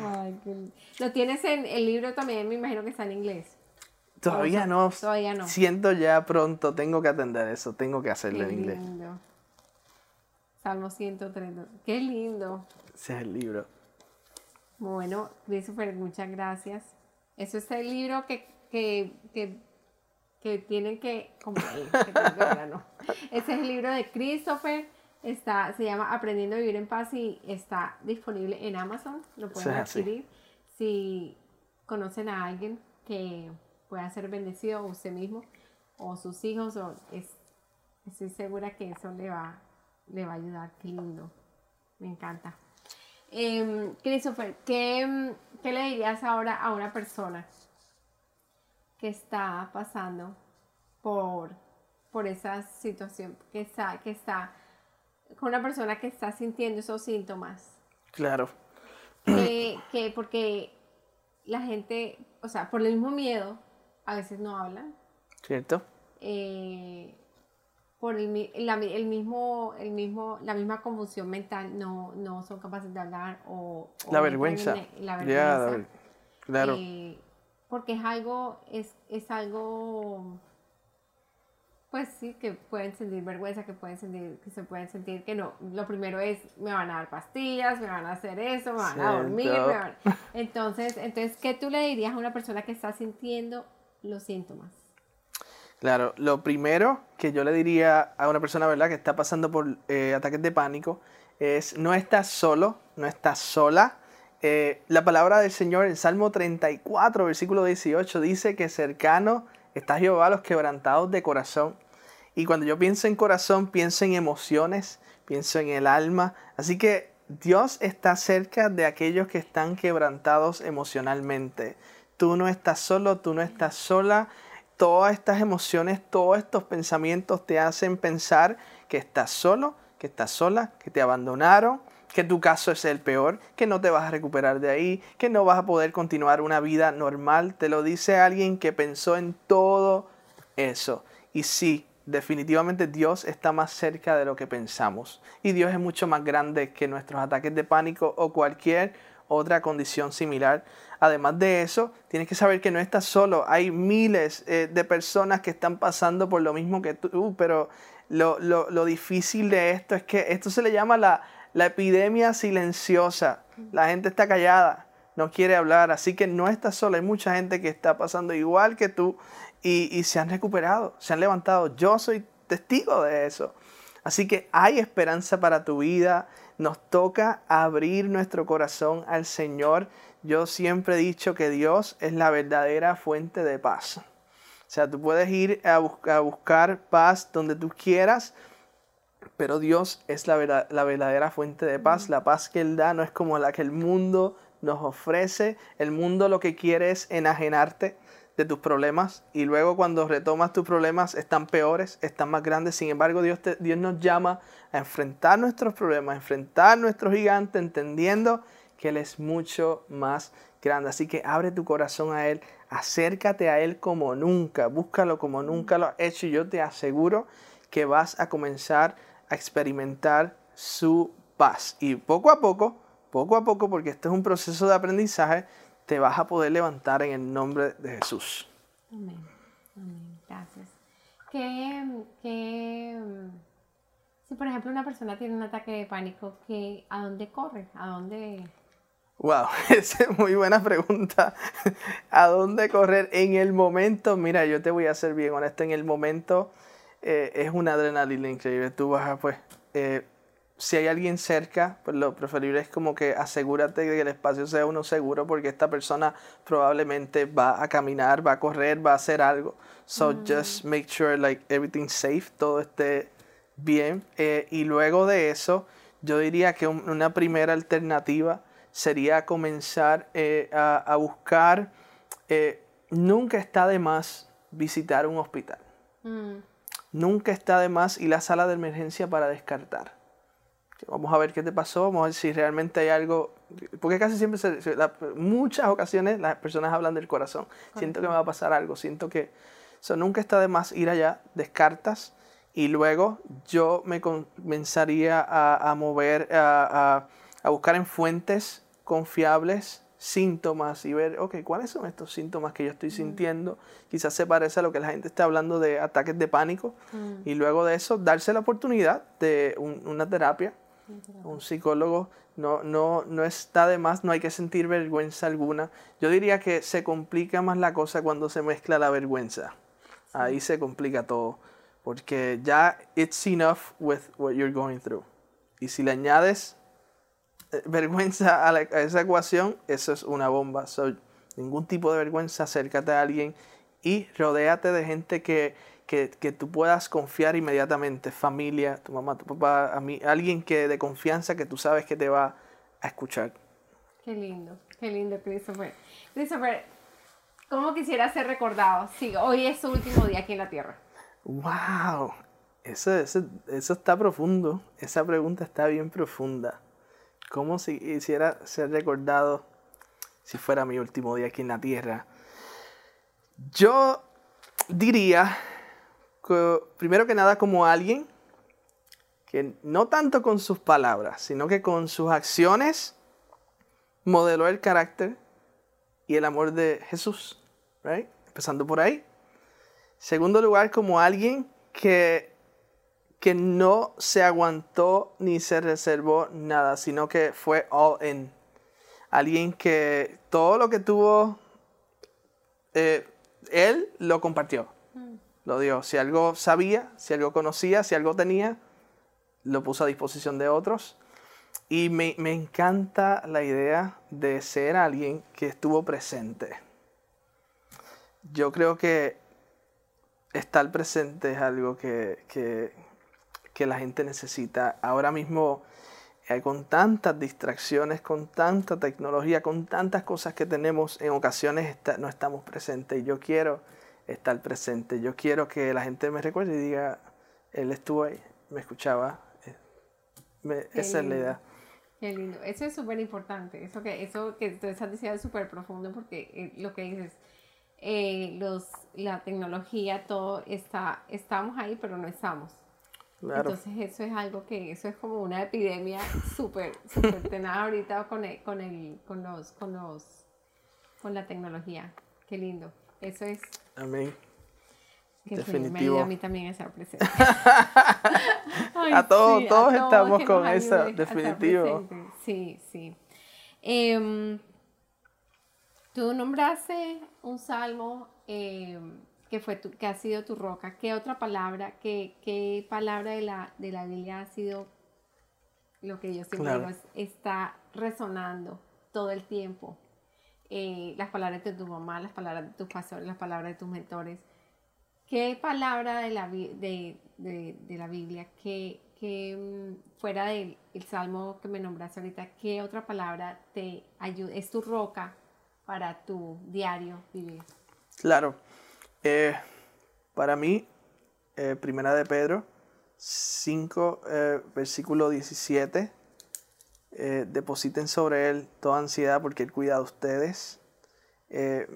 ay Lo tienes en el libro también, me imagino que está en inglés. Todavía no. Todavía no. Siento ya pronto, tengo que atender eso, tengo que hacerlo en inglés. Lindo. Salmo 130. Qué lindo. Ese es el libro. Bueno, Christopher, muchas gracias. Eso es el libro que, que, que que tienen que Ese es el libro de Christopher. Está, se llama Aprendiendo a vivir en paz y está disponible en Amazon. Lo pueden adquirir. Si conocen a alguien que pueda ser bendecido, usted mismo, o sus hijos, o es, estoy segura que eso le va, le va a ayudar. Qué lindo. Me encanta. Eh, Christopher, ¿qué, ¿qué le dirías ahora a una persona que está pasando por, por esa situación, que está, que está con una persona que está sintiendo esos síntomas. Claro. Que, porque la gente, o sea, por el mismo miedo, a veces no hablan. ¿Cierto? Eh, por el, mismo, el mismo, la misma confusión mental, no, no son capaces de hablar o... la, vergüenza. la vergüenza. claro. Eh, porque es algo, es, es algo, pues sí, que pueden sentir vergüenza, que pueden sentir, que se pueden sentir que no. Lo primero es, me van a dar pastillas, me van a hacer eso, me van a dormir. Entonces, entonces, ¿qué tú le dirías a una persona que está sintiendo los síntomas? Claro, lo primero que yo le diría a una persona, ¿verdad?, que está pasando por eh, ataques de pánico, es no estás solo, no estás sola, eh, la palabra del Señor en Salmo 34, versículo 18, dice que cercano está Jehová a los quebrantados de corazón. Y cuando yo pienso en corazón, pienso en emociones, pienso en el alma. Así que Dios está cerca de aquellos que están quebrantados emocionalmente. Tú no estás solo, tú no estás sola. Todas estas emociones, todos estos pensamientos te hacen pensar que estás solo, que estás sola, que te abandonaron, que tu caso es el peor, que no te vas a recuperar de ahí, que no vas a poder continuar una vida normal. Te lo dice alguien que pensó en todo eso. Y sí, definitivamente Dios está más cerca de lo que pensamos. Y Dios es mucho más grande que nuestros ataques de pánico o cualquier otra condición similar. Además de eso, tienes que saber que no estás solo. Hay miles eh, de personas que están pasando por lo mismo que tú, pero lo, difícil de esto es que esto se le llama la epidemia silenciosa. La gente está callada, no quiere hablar, así que no estás sola. Hay mucha gente que está pasando igual que tú y, se han recuperado, se han levantado. Yo soy testigos de eso. Así que hay esperanza para tu vida. Nos toca abrir nuestro corazón al Señor. Yo siempre he dicho que Dios es la verdadera fuente de paz. O sea, tú puedes ir a, buscar paz donde tú quieras, pero Dios es la, la verdadera fuente de paz. La paz que Él da no es como la que el mundo nos ofrece. El mundo lo que quiere es enajenarte de tus problemas y luego cuando retomas tus problemas están peores, están más grandes. Sin embargo, Dios, Dios nos llama a enfrentar nuestros problemas, a enfrentar nuestro gigante, entendiendo que Él es mucho más grande. Así que abre tu corazón a Él, acércate a Él como nunca, búscalo como nunca lo has hecho y yo te aseguro que vas a comenzar a experimentar su paz. Y poco a poco, poco a poco, porque este es un proceso de aprendizaje, te vas a poder levantar en el nombre de Jesús. Amén. Amén. Gracias. ¿Qué, si por ejemplo una persona tiene un ataque de pánico, ¿qué, ¿a dónde corre? ¿A dónde...? Wow, esa es muy buena pregunta. ¿A dónde correr en el momento? Mira, yo te voy a ser bien honesto, en el momento eh, es una adrenalina increíble. Tú vas a, pues, eh, si hay alguien cerca, pues lo preferible es como que asegúrate de que el espacio sea uno seguro porque esta persona probablemente va a caminar, va a correr, va a hacer algo. So mm. just make sure like everything's safe, todo esté bien. Eh, y luego de eso, yo diría que una primera alternativa sería comenzar eh, a, buscar, eh, nunca está de más visitar un hospital. Mm. Nunca está de más ir a la sala de emergencia para descartar Vamos a ver qué te pasó, vamos a ver si realmente hay algo, porque casi siempre, se, muchas ocasiones las personas hablan del corazón. Siento que me va a pasar algo, siento que, eso nunca está de más ir allá, descartas y luego yo me comenzaría a, a mover, a, a, buscar en fuentes confiables síntomas y ver, ok, ¿cuáles son estos síntomas que yo estoy sintiendo? Quizás se parece a lo que la gente está hablando de ataques de pánico. Y luego de eso, darse la oportunidad de una terapia un psicólogo no, no, no está de más, no hay que sentir vergüenza alguna. Yo diría que se complica más la cosa cuando se mezcla la vergüenza. Ahí se complica todo. Porque ya it's enough with what you're going through. Y si le añades eh, vergüenza a, a esa ecuación, eso es una bomba. So, ningún tipo de vergüenza, acércate a alguien y rodéate de gente que, que, tú puedas confiar inmediatamente, familia, tu mamá, tu papá, a mí, alguien que de confianza que tú sabes que te va a escuchar. Qué lindo, qué lindo, Christopher. Christopher, ¿cómo quisiera ser recordado? Sí, hoy es su último día aquí en la Tierra. ¡Wow! Eso, eso, eso está profundo. Esa pregunta está bien profunda. ¿Cómo si quisiera ser recordado si fuera mi último día aquí en la Tierra? Yo diría primero que nada como alguien que no tanto con sus palabras, sino que con sus acciones modeló el carácter y el amor de Jesús, empezando por ahí. Segundo lugar, como alguien que, que no se aguantó ni se reservó nada, sino que fue all in. Alguien que todo lo que tuvo, eh, él lo compartió lo dio. Si algo sabía, si algo conocía, si algo tenía, lo puso a disposición de otros. Y me, encanta la idea de ser alguien que estuvo presente. Yo creo que estar presente es algo que, que, la gente necesita. Ahora mismo, eh, con tantas distracciones, con tanta tecnología, con tantas cosas que tenemos, en ocasiones no estamos presentes. Yo quiero estar presente. Yo quiero que la gente me recuerde y diga, él estuvo ahí, me escuchaba. Eh, esa es la idea. Qué lindo. Eso es súper importante. Eso que, eso que tú estás diciendo es súper profundo porque eh, lo que dices, eh, los, la tecnología, todo está, estamos ahí, pero no estamos. Entonces eso es algo que, eso es como una epidemia súper, súper tenaz ahorita con, el, con, el, con, los, con, los, con la tecnología. Qué lindo. Eso es. Amén. Definitivo. a mí también estar presente. a todos, todos, estamos con eso, definitivo. Sí, sí. Eh, tú nombraste un salmo, eh, que, fue tu, que ha sido tu roca, ¿qué otra palabra, qué, qué palabra de la, de la Biblia ha sido lo que yo siempre digo, está resonando todo el tiempo? Eh, las palabras de tu mamá, las palabras de tus pastores, las palabras de tus mentores. ¿Qué palabra de la, de, de, la Biblia, que, que mm, fuera del salmo que me nombraste ahorita, qué otra palabra te ayuda, es tu roca para tu diario vivir? Claro. Eh, para mí, eh, Primera de Pedro 5, versículo 17 eh, depositen sobre Él toda ansiedad porque Él cuida de ustedes. Eh,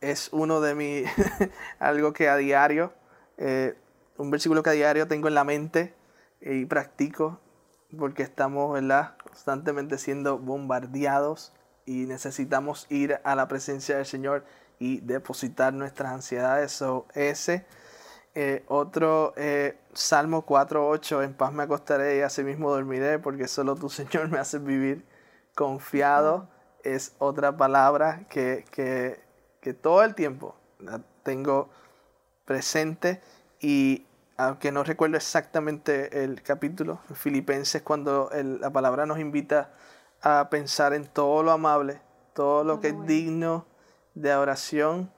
es uno de mis, algo que a diario, eh, un versículo que a diario tengo en la mente y practico porque estamos ¿verdad? constantemente siendo bombardeados y necesitamos ir a la presencia del Señor y depositar nuestras ansiedades. So, ese eh, otro, eh, Salmo 4.8, en paz me acostaré y así mismo dormiré, porque solo tu Señor me hace vivir confiado. Es otra palabra que, que, todo el tiempo la tengo presente y aunque no recuerdo exactamente el capítulo, en Filipenses, cuando la palabra nos invita a pensar en todo lo amable, todo lo que es digno de oración,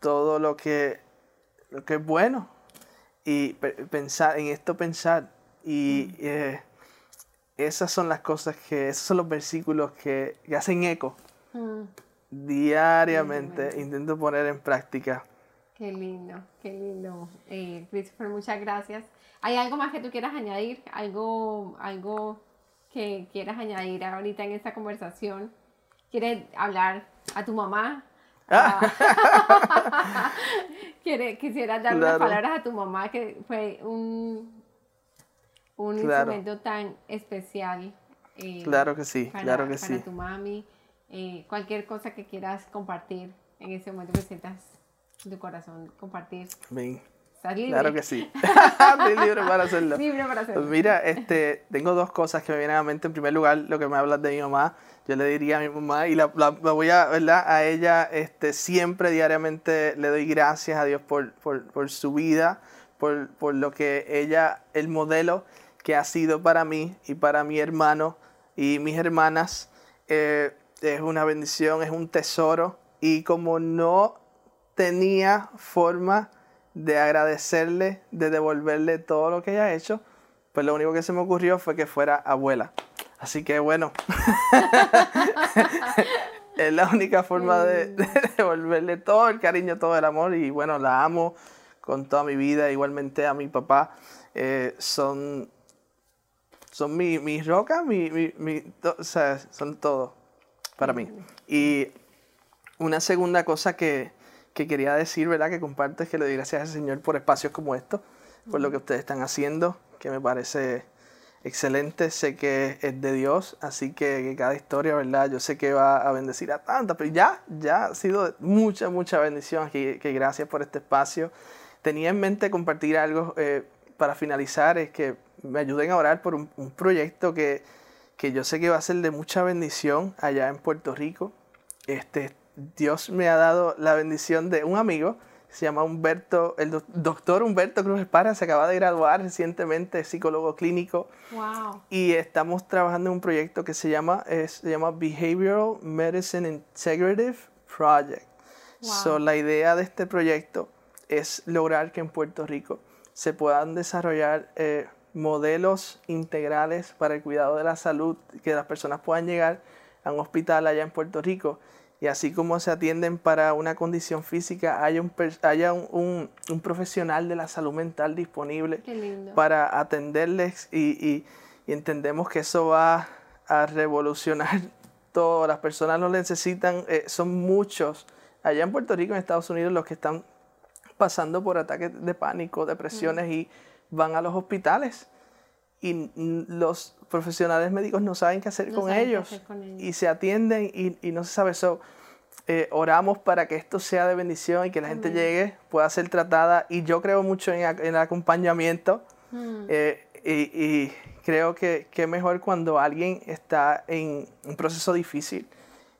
todo lo que, lo que es bueno, y pensar en esto pensar. Y mm. eh, esas son las cosas que esos son los versículos que, hacen eco mm. diariamente. Intento poner en práctica. Qué lindo qué lindo. Eh, Christopher muchas gracias. Hay algo más que tú quieras añadir algo algo que quieras añadir ahorita en esta conversación quieres hablar a tu mamá Ah. quisiera dar unas palabras a tu mamá, que fue un, un instrumento tan especial. Eh, claro que sí, para, claro que para tu mami. Eh, cualquier cosa que quieras compartir en ese momento que sientas en tu corazón, compartir. Claro que sí. Estoy libre para hacerlo. Libre para hacerlo. Pues mira, este, tengo dos cosas que me vienen a la mente. En primer lugar, lo que me hablas de mi mamá. Yo le diría a mi mamá y la, voy a, ¿verdad? A ella este, siempre, diariamente, le doy gracias a Dios por, por, por su vida, por, por, lo que ella, el modelo que ha sido para mí y para mi hermano y mis hermanas. Eh, es una bendición, es un tesoro. Y como no tenía forma de agradecerle, de devolverle todo lo que ella ha hecho, pues lo único que se me ocurrió fue que fuera abuela. Así que bueno, es la única forma de, devolverle todo el cariño, todo el amor y bueno, la amo con toda mi vida, igualmente a mi papá. Eh, son son mi, mi roca, mi, mi, o sea, son todo para mí. Y una segunda cosa que, que quería decir, ¿verdad? Que comparto es que le doy gracias al Señor por espacios como estos, por lo que ustedes están haciendo, que me parece excelente, sé que es de Dios, así que, cada historia, ¿verdad? Yo sé que va a bendecir a tantas, pero ya, ya ha sido mucha, mucha bendición, que, que gracias por este espacio. Tenía en mente compartir algo eh, para finalizar, es que me ayuden a orar por un, un proyecto que, que yo sé que va a ser de mucha bendición allá en Puerto Rico. Este, Dios me ha dado la bendición de un amigo, se llama Humberto, el doctor Humberto Cruz Esparra, se acaba de graduar recientemente, psicólogo clínico. Wow. Y estamos trabajando en un proyecto que se llama, se llama Behavioral Medicine Integrative Project. So, la idea de este proyecto es lograr que en Puerto Rico se puedan desarrollar eh, modelos integrales para el cuidado de la salud, que las personas puedan llegar a un hospital allá en Puerto Rico y así como se atienden para una condición física, haya un, haya un, un, profesional de la salud mental disponible para atenderles y, y, entendemos que eso va a revolucionar todo. Las personas lo necesitan, eh, son muchos. Allá en Puerto Rico, en Estados Unidos, los que están pasando por ataques de pánico, depresiones y van a los hospitales y los profesionales médicos no saben qué hacer, con, ellos, y se atienden y, y no se sabe eso. Eh, oramos para que esto sea de bendición y que la gente llegue, pueda ser tratada y yo creo mucho en, en el acompañamiento mm. eh, y, y, creo que, que mejor cuando alguien está en un proceso difícil,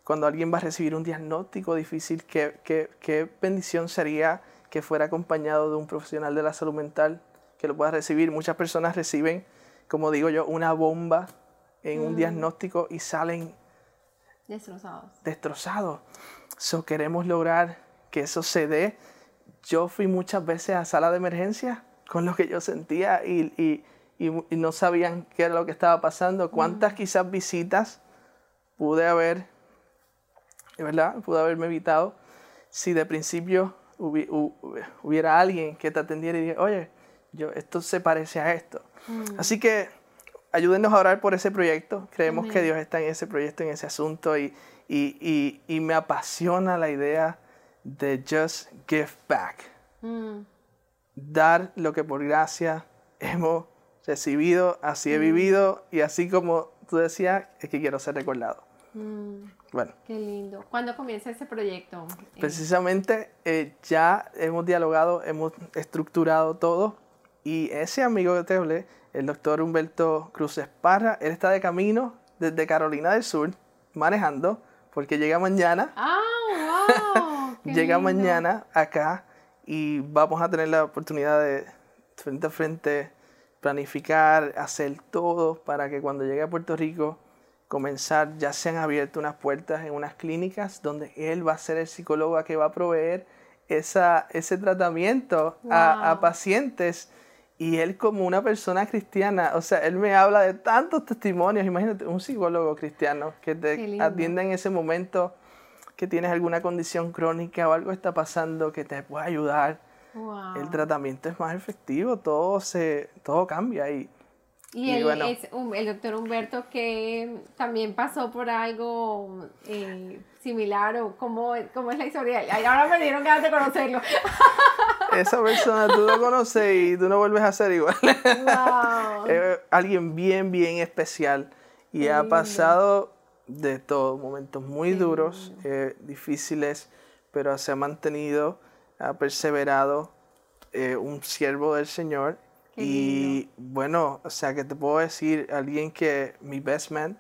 cuando alguien va a recibir un diagnóstico difícil, qué, qué, qué bendición sería que fuera acompañado de un profesional de la salud mental que lo pueda recibir. Muchas personas reciben, como digo yo, una bomba en un mm. diagnóstico y salen destrozados. Destrozados. So, queremos lograr que eso se dé. Yo fui muchas veces a sala de emergencia con lo que yo sentía y, no sabían qué era lo que estaba pasando. ¿Cuántas mm. quizás visitas pude haber, ¿verdad? Pude haberme evitado si de principio hubiera alguien que te atendiera y dijera, oye, yo, esto se parece a esto. Mm. Así que ayúdenos a orar por ese proyecto. Creemos que Dios está en ese proyecto, en ese asunto y, y, y, me apasiona la idea de just give back. Mm. Dar lo que por gracia hemos recibido, así he mm. vivido y así como tú decías, es que quiero ser recordado. Bueno. Qué lindo. ¿Cuándo comienza ese proyecto? Precisamente eh, ya hemos dialogado, hemos estructurado todo y ese amigo que te hablé, el doctor Humberto Cruz Esparra, él está de camino desde Carolina del Sur manejando porque llega mañana. ¡Ah, wow! llega mañana acá y vamos a tener la oportunidad de frente a frente planificar, hacer todo para que cuando llegue a Puerto Rico comenzar, ya se han abierto unas puertas en unas clínicas donde él va a ser el psicólogo que va a proveer esa, ese tratamiento a, a, pacientes. Y él como una persona cristiana, o sea, él me habla de tantos testimonios, imagínate, un psicólogo cristiano que te atienda en ese momento que tienes alguna condición crónica o algo está pasando que te pueda ayudar. El tratamiento es más efectivo, todo, se, todo cambia y y, él es el doctor Humberto que también pasó por algo eh, similar o cómo, cómo, es la historia. Ahora me dieron ganas de conocerlo. Esa persona tú lo conoces y tú no vuelves a ser igual. Wow. es alguien bien, bien especial y ha pasado de todo, momentos muy duros, eh, difíciles, pero se ha mantenido, ha perseverado, eh, un siervo del Señor y bueno, o sea, que te puedo decir, alguien que mi best man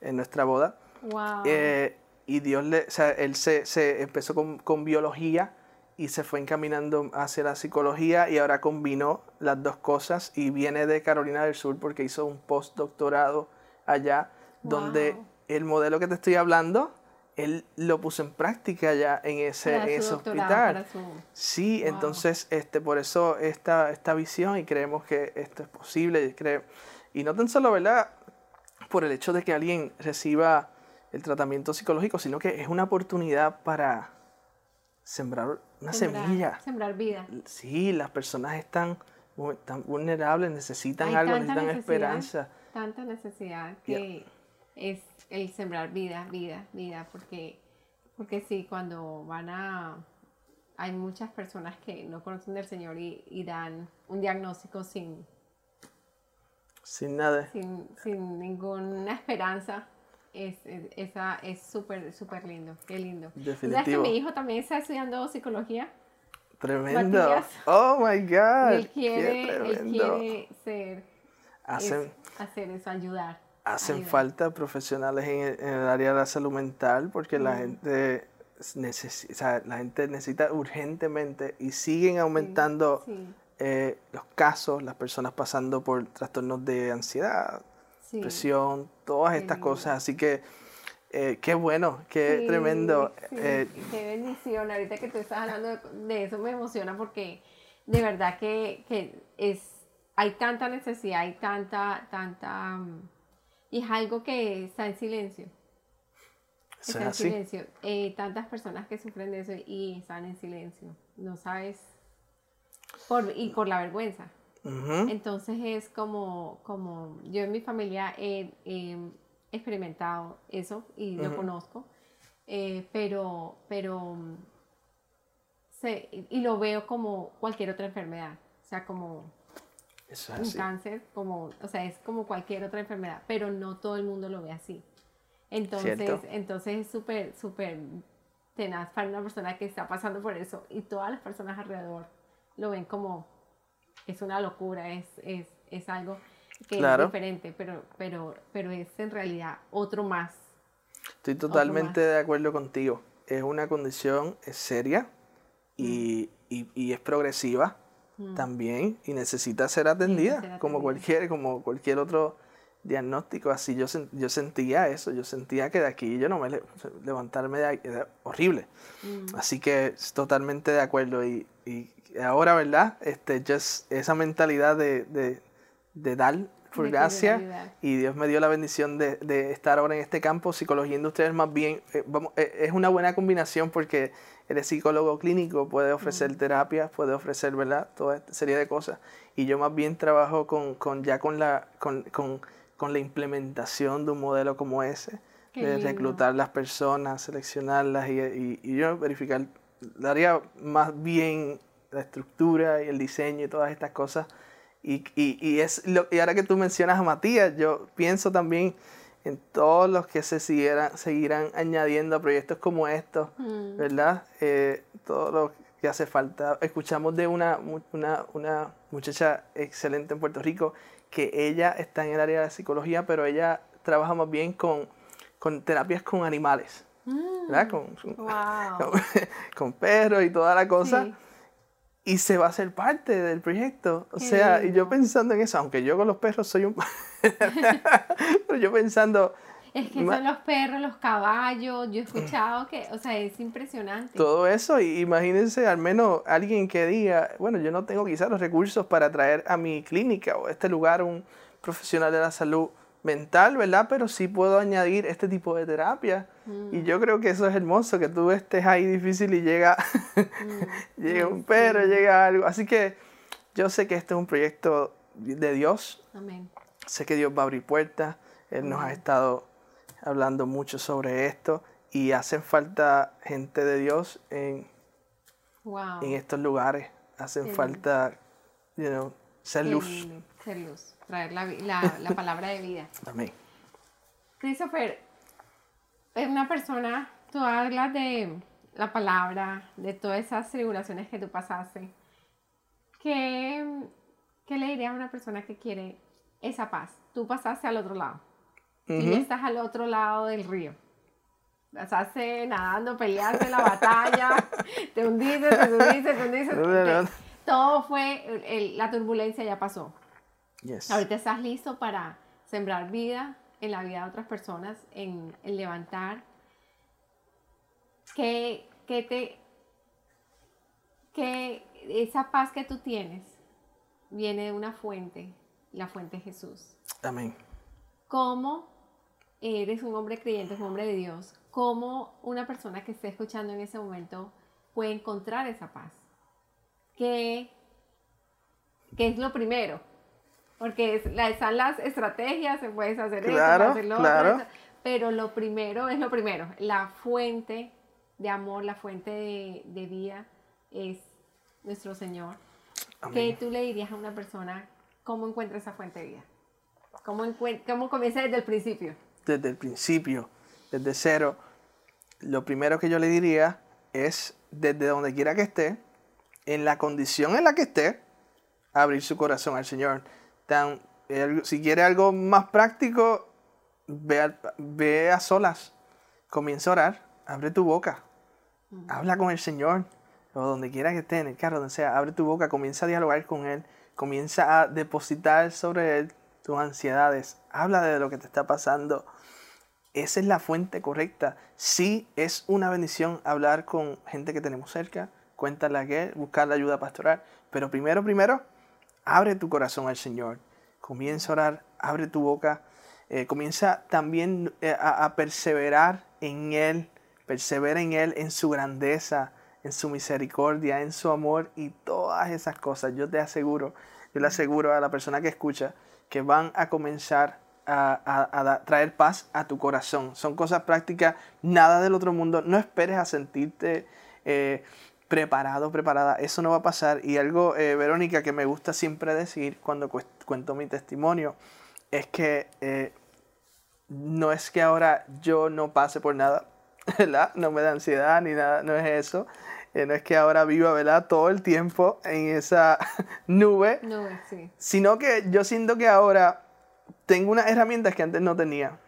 en nuestra boda. Wow. Eh, y Dios le, o sea, él se, se empezó con, con, biología y se fue encaminando hacia la psicología y ahora combinó las dos cosas y viene de Carolina del Sur porque hizo un postdoctorado allá donde el modelo que te estoy hablando él lo puso en práctica ya en ese, hospital. Sí, entonces este, por eso esta, esta visión y creemos que esto es posible. Y, y no tan solo, ¿verdad? Por el hecho de que alguien reciba el tratamiento psicológico, sino que es una oportunidad para sembrar una semilla. Sembrar vida. Sí, las personas están, tan vulnerables, necesitan algo, necesitan esperanza. Tanta necesidad que es el sembrar vida, vida, vida, porque, porque sí, cuando van a... Hay muchas personas que no conocen del Señor y, dan un diagnóstico sin... Sin nada. Sin, sin ninguna esperanza. Es, esa es súper, súper lindo. Qué lindo. Definitivo. ¿Sabes que mi hijo también está estudiando psicología? Tremendo. Oh my God. él quiere, él quiere ser, hacer eso, ayudar hacen falta profesionales en el, área de la salud mental porque la, gente necesita, la gente necesita urgentemente y siguen aumentando eh, los casos, las personas pasando por trastornos de ansiedad, depresión, todas estas cosas. Así que eh, qué bueno, qué tremendo. Eh, qué bendición. Ahorita que tú estás hablando de, eso me emociona porque de verdad que, que es, hay tanta necesidad, hay tanta, tanta mm, y es algo que está en silencio. Está en silencio. Eh, tantas personas que sufren de eso y están en silencio. No sabes. Por, y por la vergüenza. Entonces es como, como yo en mi familia he, experimentado eso y lo conozco, eh, pero, pero y lo veo como cualquier otra enfermedad, o sea, como un cáncer, como, o sea, es como cualquier otra enfermedad, pero no todo el mundo lo ve así. Entonces, entonces es súper, súper tenaz para una persona que está pasando por eso y todas las personas alrededor lo ven como es una locura, es, es, es algo que es diferente, pero, pero, pero es en realidad otro más. Estoy totalmente de acuerdo contigo. Es una condición seria y, y, es progresiva mm. también y necesita ser atendida, como cualquier, como cualquier otro diagnóstico. Así yo, yo sentía eso, yo sentía que de aquí yo no me levantarme de ahí, era horrible. Mm. Así que totalmente de acuerdo y, y ahora, ¿verdad? Este, just esa mentalidad de, de, de dar por gracia y Dios me dio la bendición de, de, estar ahora en este campo, psicología industrial más bien, eh, vamos, eh, es una buena combinación porque eres psicólogo clínico, puede ofrecer terapia terapias, puede ofrecer, ¿verdad? Toda esta serie de cosas. Y yo más bien trabajo con, con ya con la, con, con, con, la implementación de un modelo como ese, de reclutar las personas, seleccionarlas y, y, y yo verificar, daría más bien la estructura y el diseño y todas estas cosas. Y, y, y es lo, y ahora que tú mencionas a Matías, yo pienso también en todos los que se siguieran, seguirán añadiendo a proyectos como estos, mm. ¿verdad? Eh, todo lo que hace falta. Escuchamos de una, una, una, muchacha excelente en Puerto Rico que ella está en el área de psicología, pero ella trabaja más bien con, con terapias con animales, ¿verdad? Mm. Con, con, perros y toda la cosa y se va a ser parte del proyecto. O sea, y yo pensando en eso, aunque yo con los perros soy un... pero yo pensando... Es que son los perros, los caballos, yo he escuchado que, o sea, es impresionante. Todo eso, y imagínense al menos alguien que diga, bueno, yo no tengo quizás los recursos para traer a mi clínica o a este lugar un profesional de la salud mental, ¿verdad? Pero sí puedo añadir este tipo de terapia. Y yo creo que eso es hermoso, que tú estés ahí difícil y llega, mm. llega un perro, llega algo. Así que yo sé que este es un proyecto de Dios. Amén. Sé que Dios va a abrir puertas. Él nos ha estado hablando mucho sobre esto y hacen falta gente de Dios en, en estos lugares. Hacen falta, you know, ser luz. Ser luz traer la, la, la palabra de vida. Amén. Christopher, es una persona, tú hablas de la palabra, de todas esas tribulaciones que tú pasaste. ¿Qué, qué le dirías a una persona que quiere esa paz? Tú pasaste al otro lado. Y estás al otro lado del río. Pasaste nadando, peleaste la batalla, te hundiste, te hundiste, te hundiste. todo fue, la turbulencia ya pasó. Ahorita estás listo para sembrar vida en la vida de otras personas, en, levantar. Que, que te que esa paz que tú tienes viene de una fuente, la fuente Jesús. Amén. ¿Cómo eres un hombre creyente, un hombre de Dios? ¿Cómo una persona que esté escuchando en ese momento puede encontrar esa paz? ¿Qué, qué es lo primero? Porque están las estrategias, se puede hacer claro, esto, claro. pero lo primero es lo primero. La fuente de amor, la fuente de, vida es nuestro Señor. ¿Qué tú le dirías a una persona cómo encuentra esa fuente de vida? ¿Cómo, ¿Cómo comienza desde el principio? Desde el principio, desde cero. Lo primero que yo le diría es, desde donde quiera que esté, en la condición en la que esté, abrir su corazón al Señor Tan, si quiere algo más práctico, ve a, solas, comienza a orar, abre tu boca, habla con el Señor, o donde quiera que esté, en el carro, donde sea, abre tu boca, comienza a dialogar con Él, comienza a depositar sobre Él tus ansiedades, habla de lo que te está pasando. Esa es la fuente correcta. Sí es una bendición hablar con gente que tenemos cerca, cuéntale a Él, buscar la ayuda pastoral, pero primero, primero, abre tu corazón al Señor, comienza a orar, abre tu boca, eh, comienza también eh, a, perseverar en Él, persevera en Él, en su grandeza, en su misericordia, en su amor y todas esas cosas. Yo te aseguro, yo le aseguro a la persona que escucha que van a comenzar a, traer paz a tu corazón. Son cosas prácticas, nada del otro mundo. No esperes a sentirte eh, preparado, preparada. Eso no va a pasar. Y algo, eh, Verónica, que me gusta siempre decir cuando cuento mi testimonio, es que eh, no es que ahora yo no pase por nada, ¿verdad? No me da ansiedad ni nada, no es eso. Eh, no es que ahora viva, ¿verdad? Todo el tiempo en esa nube. Nube, sí. Sino que yo siento que ahora tengo unas herramientas que antes no tenía.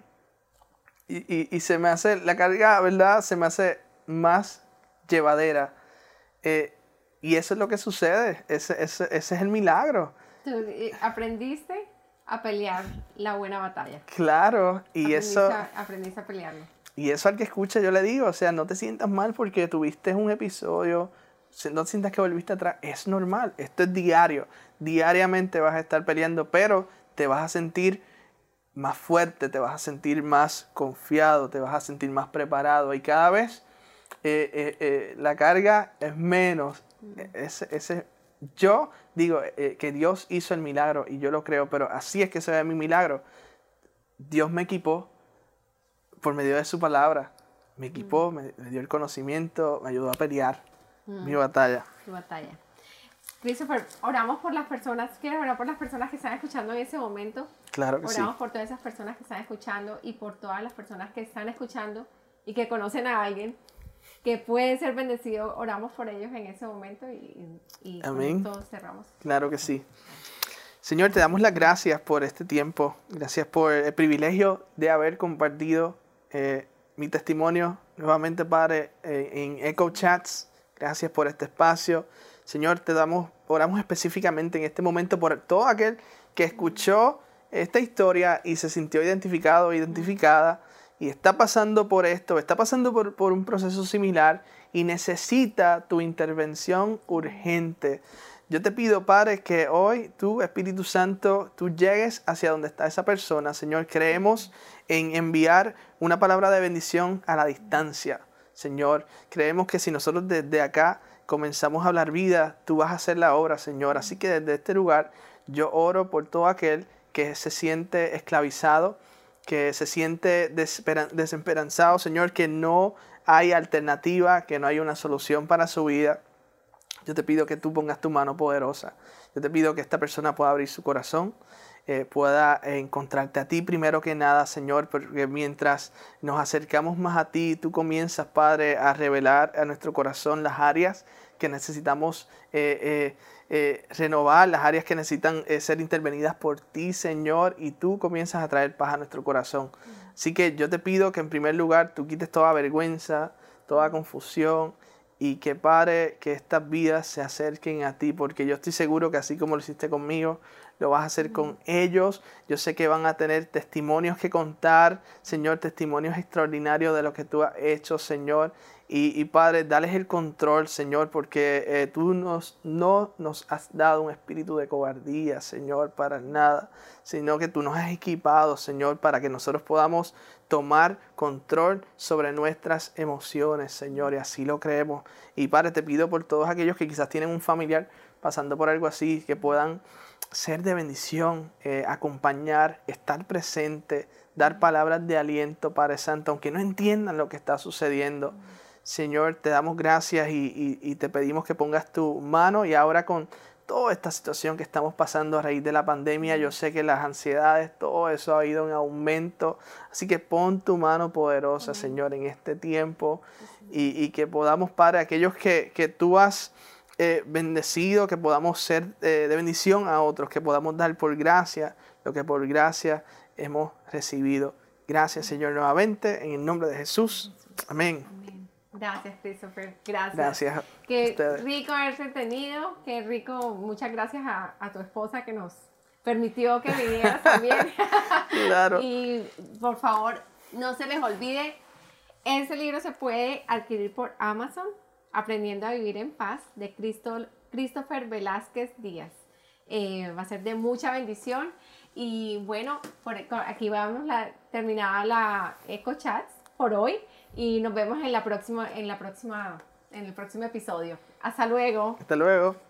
Y, y, y se me hace, la carga, ¿verdad? Se me hace más llevadera eh, Y eso es lo que sucede, ese, ese, ese es el milagro. ¿Tú eh, aprendiste a pelear la buena batalla? Claro, y eso... aprendiste a pelearlo. Y eso al que escucha yo le digo, o sea, no te sientas mal porque tuviste un episodio, no te sientas que volviste atrás, es normal, esto es diario, diariamente vas a estar peleando, pero te vas a sentir más fuerte, te vas a sentir más confiado, te vas a sentir más preparado y cada vez eh, eh, eh, la carga es menos. Ese, ese, yo digo que Dios hizo el milagro y yo lo creo, pero así es que se ve mi milagro. Dios me equipó por medio de su palabra. Me equipó, me, dio el conocimiento, me ayudó a pelear mi batalla. Christopher, oramos por las personas, ¿quieres orar por las personas que están escuchando en ese momento? Claro que sí. Oramos por todas esas personas que están escuchando y por todas las personas que están escuchando y que conocen a alguien que puede ser bendecido. Oramos por ellos en ese momento y, y Amén. todos cerramos. Claro que sí. Señor, te damos las gracias por este tiempo. Gracias por el privilegio de haber compartido eh, mi testimonio nuevamente, Padre, eh, en Echo Chats. Gracias por este espacio. Señor, te damos, oramos específicamente en este momento por todo aquel que escuchó esta historia y se sintió identificado o identificada y está pasando por esto, está pasando por, por un proceso similar y necesita tu intervención urgente. Yo te pido, Padre, que hoy tú, Espíritu Santo, tú llegues hacia donde está esa persona. Señor, creemos en enviar una palabra de bendición a la distancia. Señor, creemos que si nosotros desde acá comenzamos a hablar vida, tú vas a hacer la obra, Señor. Así que desde este lugar yo oro por todo aquel que se siente esclavizado, que se siente desesperanzado, Señor, que no hay alternativa, que no hay una solución para su vida. Yo te pido que tú pongas tu mano poderosa. Yo te pido que esta persona pueda abrir su corazón, eh, pueda encontrarte a ti primero que nada, Señor, porque mientras nos acercamos más a ti, tú comienzas, Padre, a revelar a nuestro corazón las áreas que necesitamos eh, eh, renovar, las áreas que necesitan ser intervenidas por ti, Señor, y tú comienzas a traer paz a nuestro corazón. Así que yo te pido que en primer lugar tú quites toda vergüenza, toda confusión, y que pare que estas vidas se acerquen a ti, porque yo estoy seguro que así como lo hiciste conmigo, lo vas a hacer con ellos. Yo sé que van a tener testimonios que contar, Señor, testimonios extraordinarios de lo que tú has hecho, Señor. Y, Padre, dales el control, Señor, porque eh, tú nos, no nos has dado un espíritu de cobardía, Señor, para nada, sino que tú nos has equipado, Señor, para que nosotros podamos tomar control sobre nuestras emociones, Señor, y así lo creemos. Y Padre, te pido por todos aquellos que quizás tienen un familiar pasando por algo así, que puedan ser de bendición, eh, acompañar, estar presente, dar palabras de aliento, Padre Santo, aunque no entiendan lo que está sucediendo. Señor, te damos gracias y, te pedimos que pongas tu mano y ahora con toda esta situación que estamos pasando a raíz de la pandemia, yo sé que las ansiedades, todo eso ha ido en aumento, así que pon tu mano poderosa, Señor, en este tiempo y, que podamos, Padre, aquellos que, que tú has eh, bendecido, que podamos ser eh, de bendición a otros, que podamos dar por gracia lo que por gracia hemos recibido. Gracias, Señor, nuevamente, en el nombre de Jesús. Amén. Gracias, Christopher. Gracias. Gracias. Qué rico haberte tenido. Qué rico. Muchas gracias a, tu esposa que nos permitió que vinieras también. claro. y por favor, no se les olvide, ese libro se puede adquirir por Amazon, Aprendiendo a Vivir en Paz, de Christopher Velázquez Díaz. Eh, va a ser de mucha bendición. Y bueno, por, aquí vamos la, terminada la Eco Chats por hoy y nos vemos en la próxima, en la próxima, en el próximo episodio. Hasta luego. Hasta luego.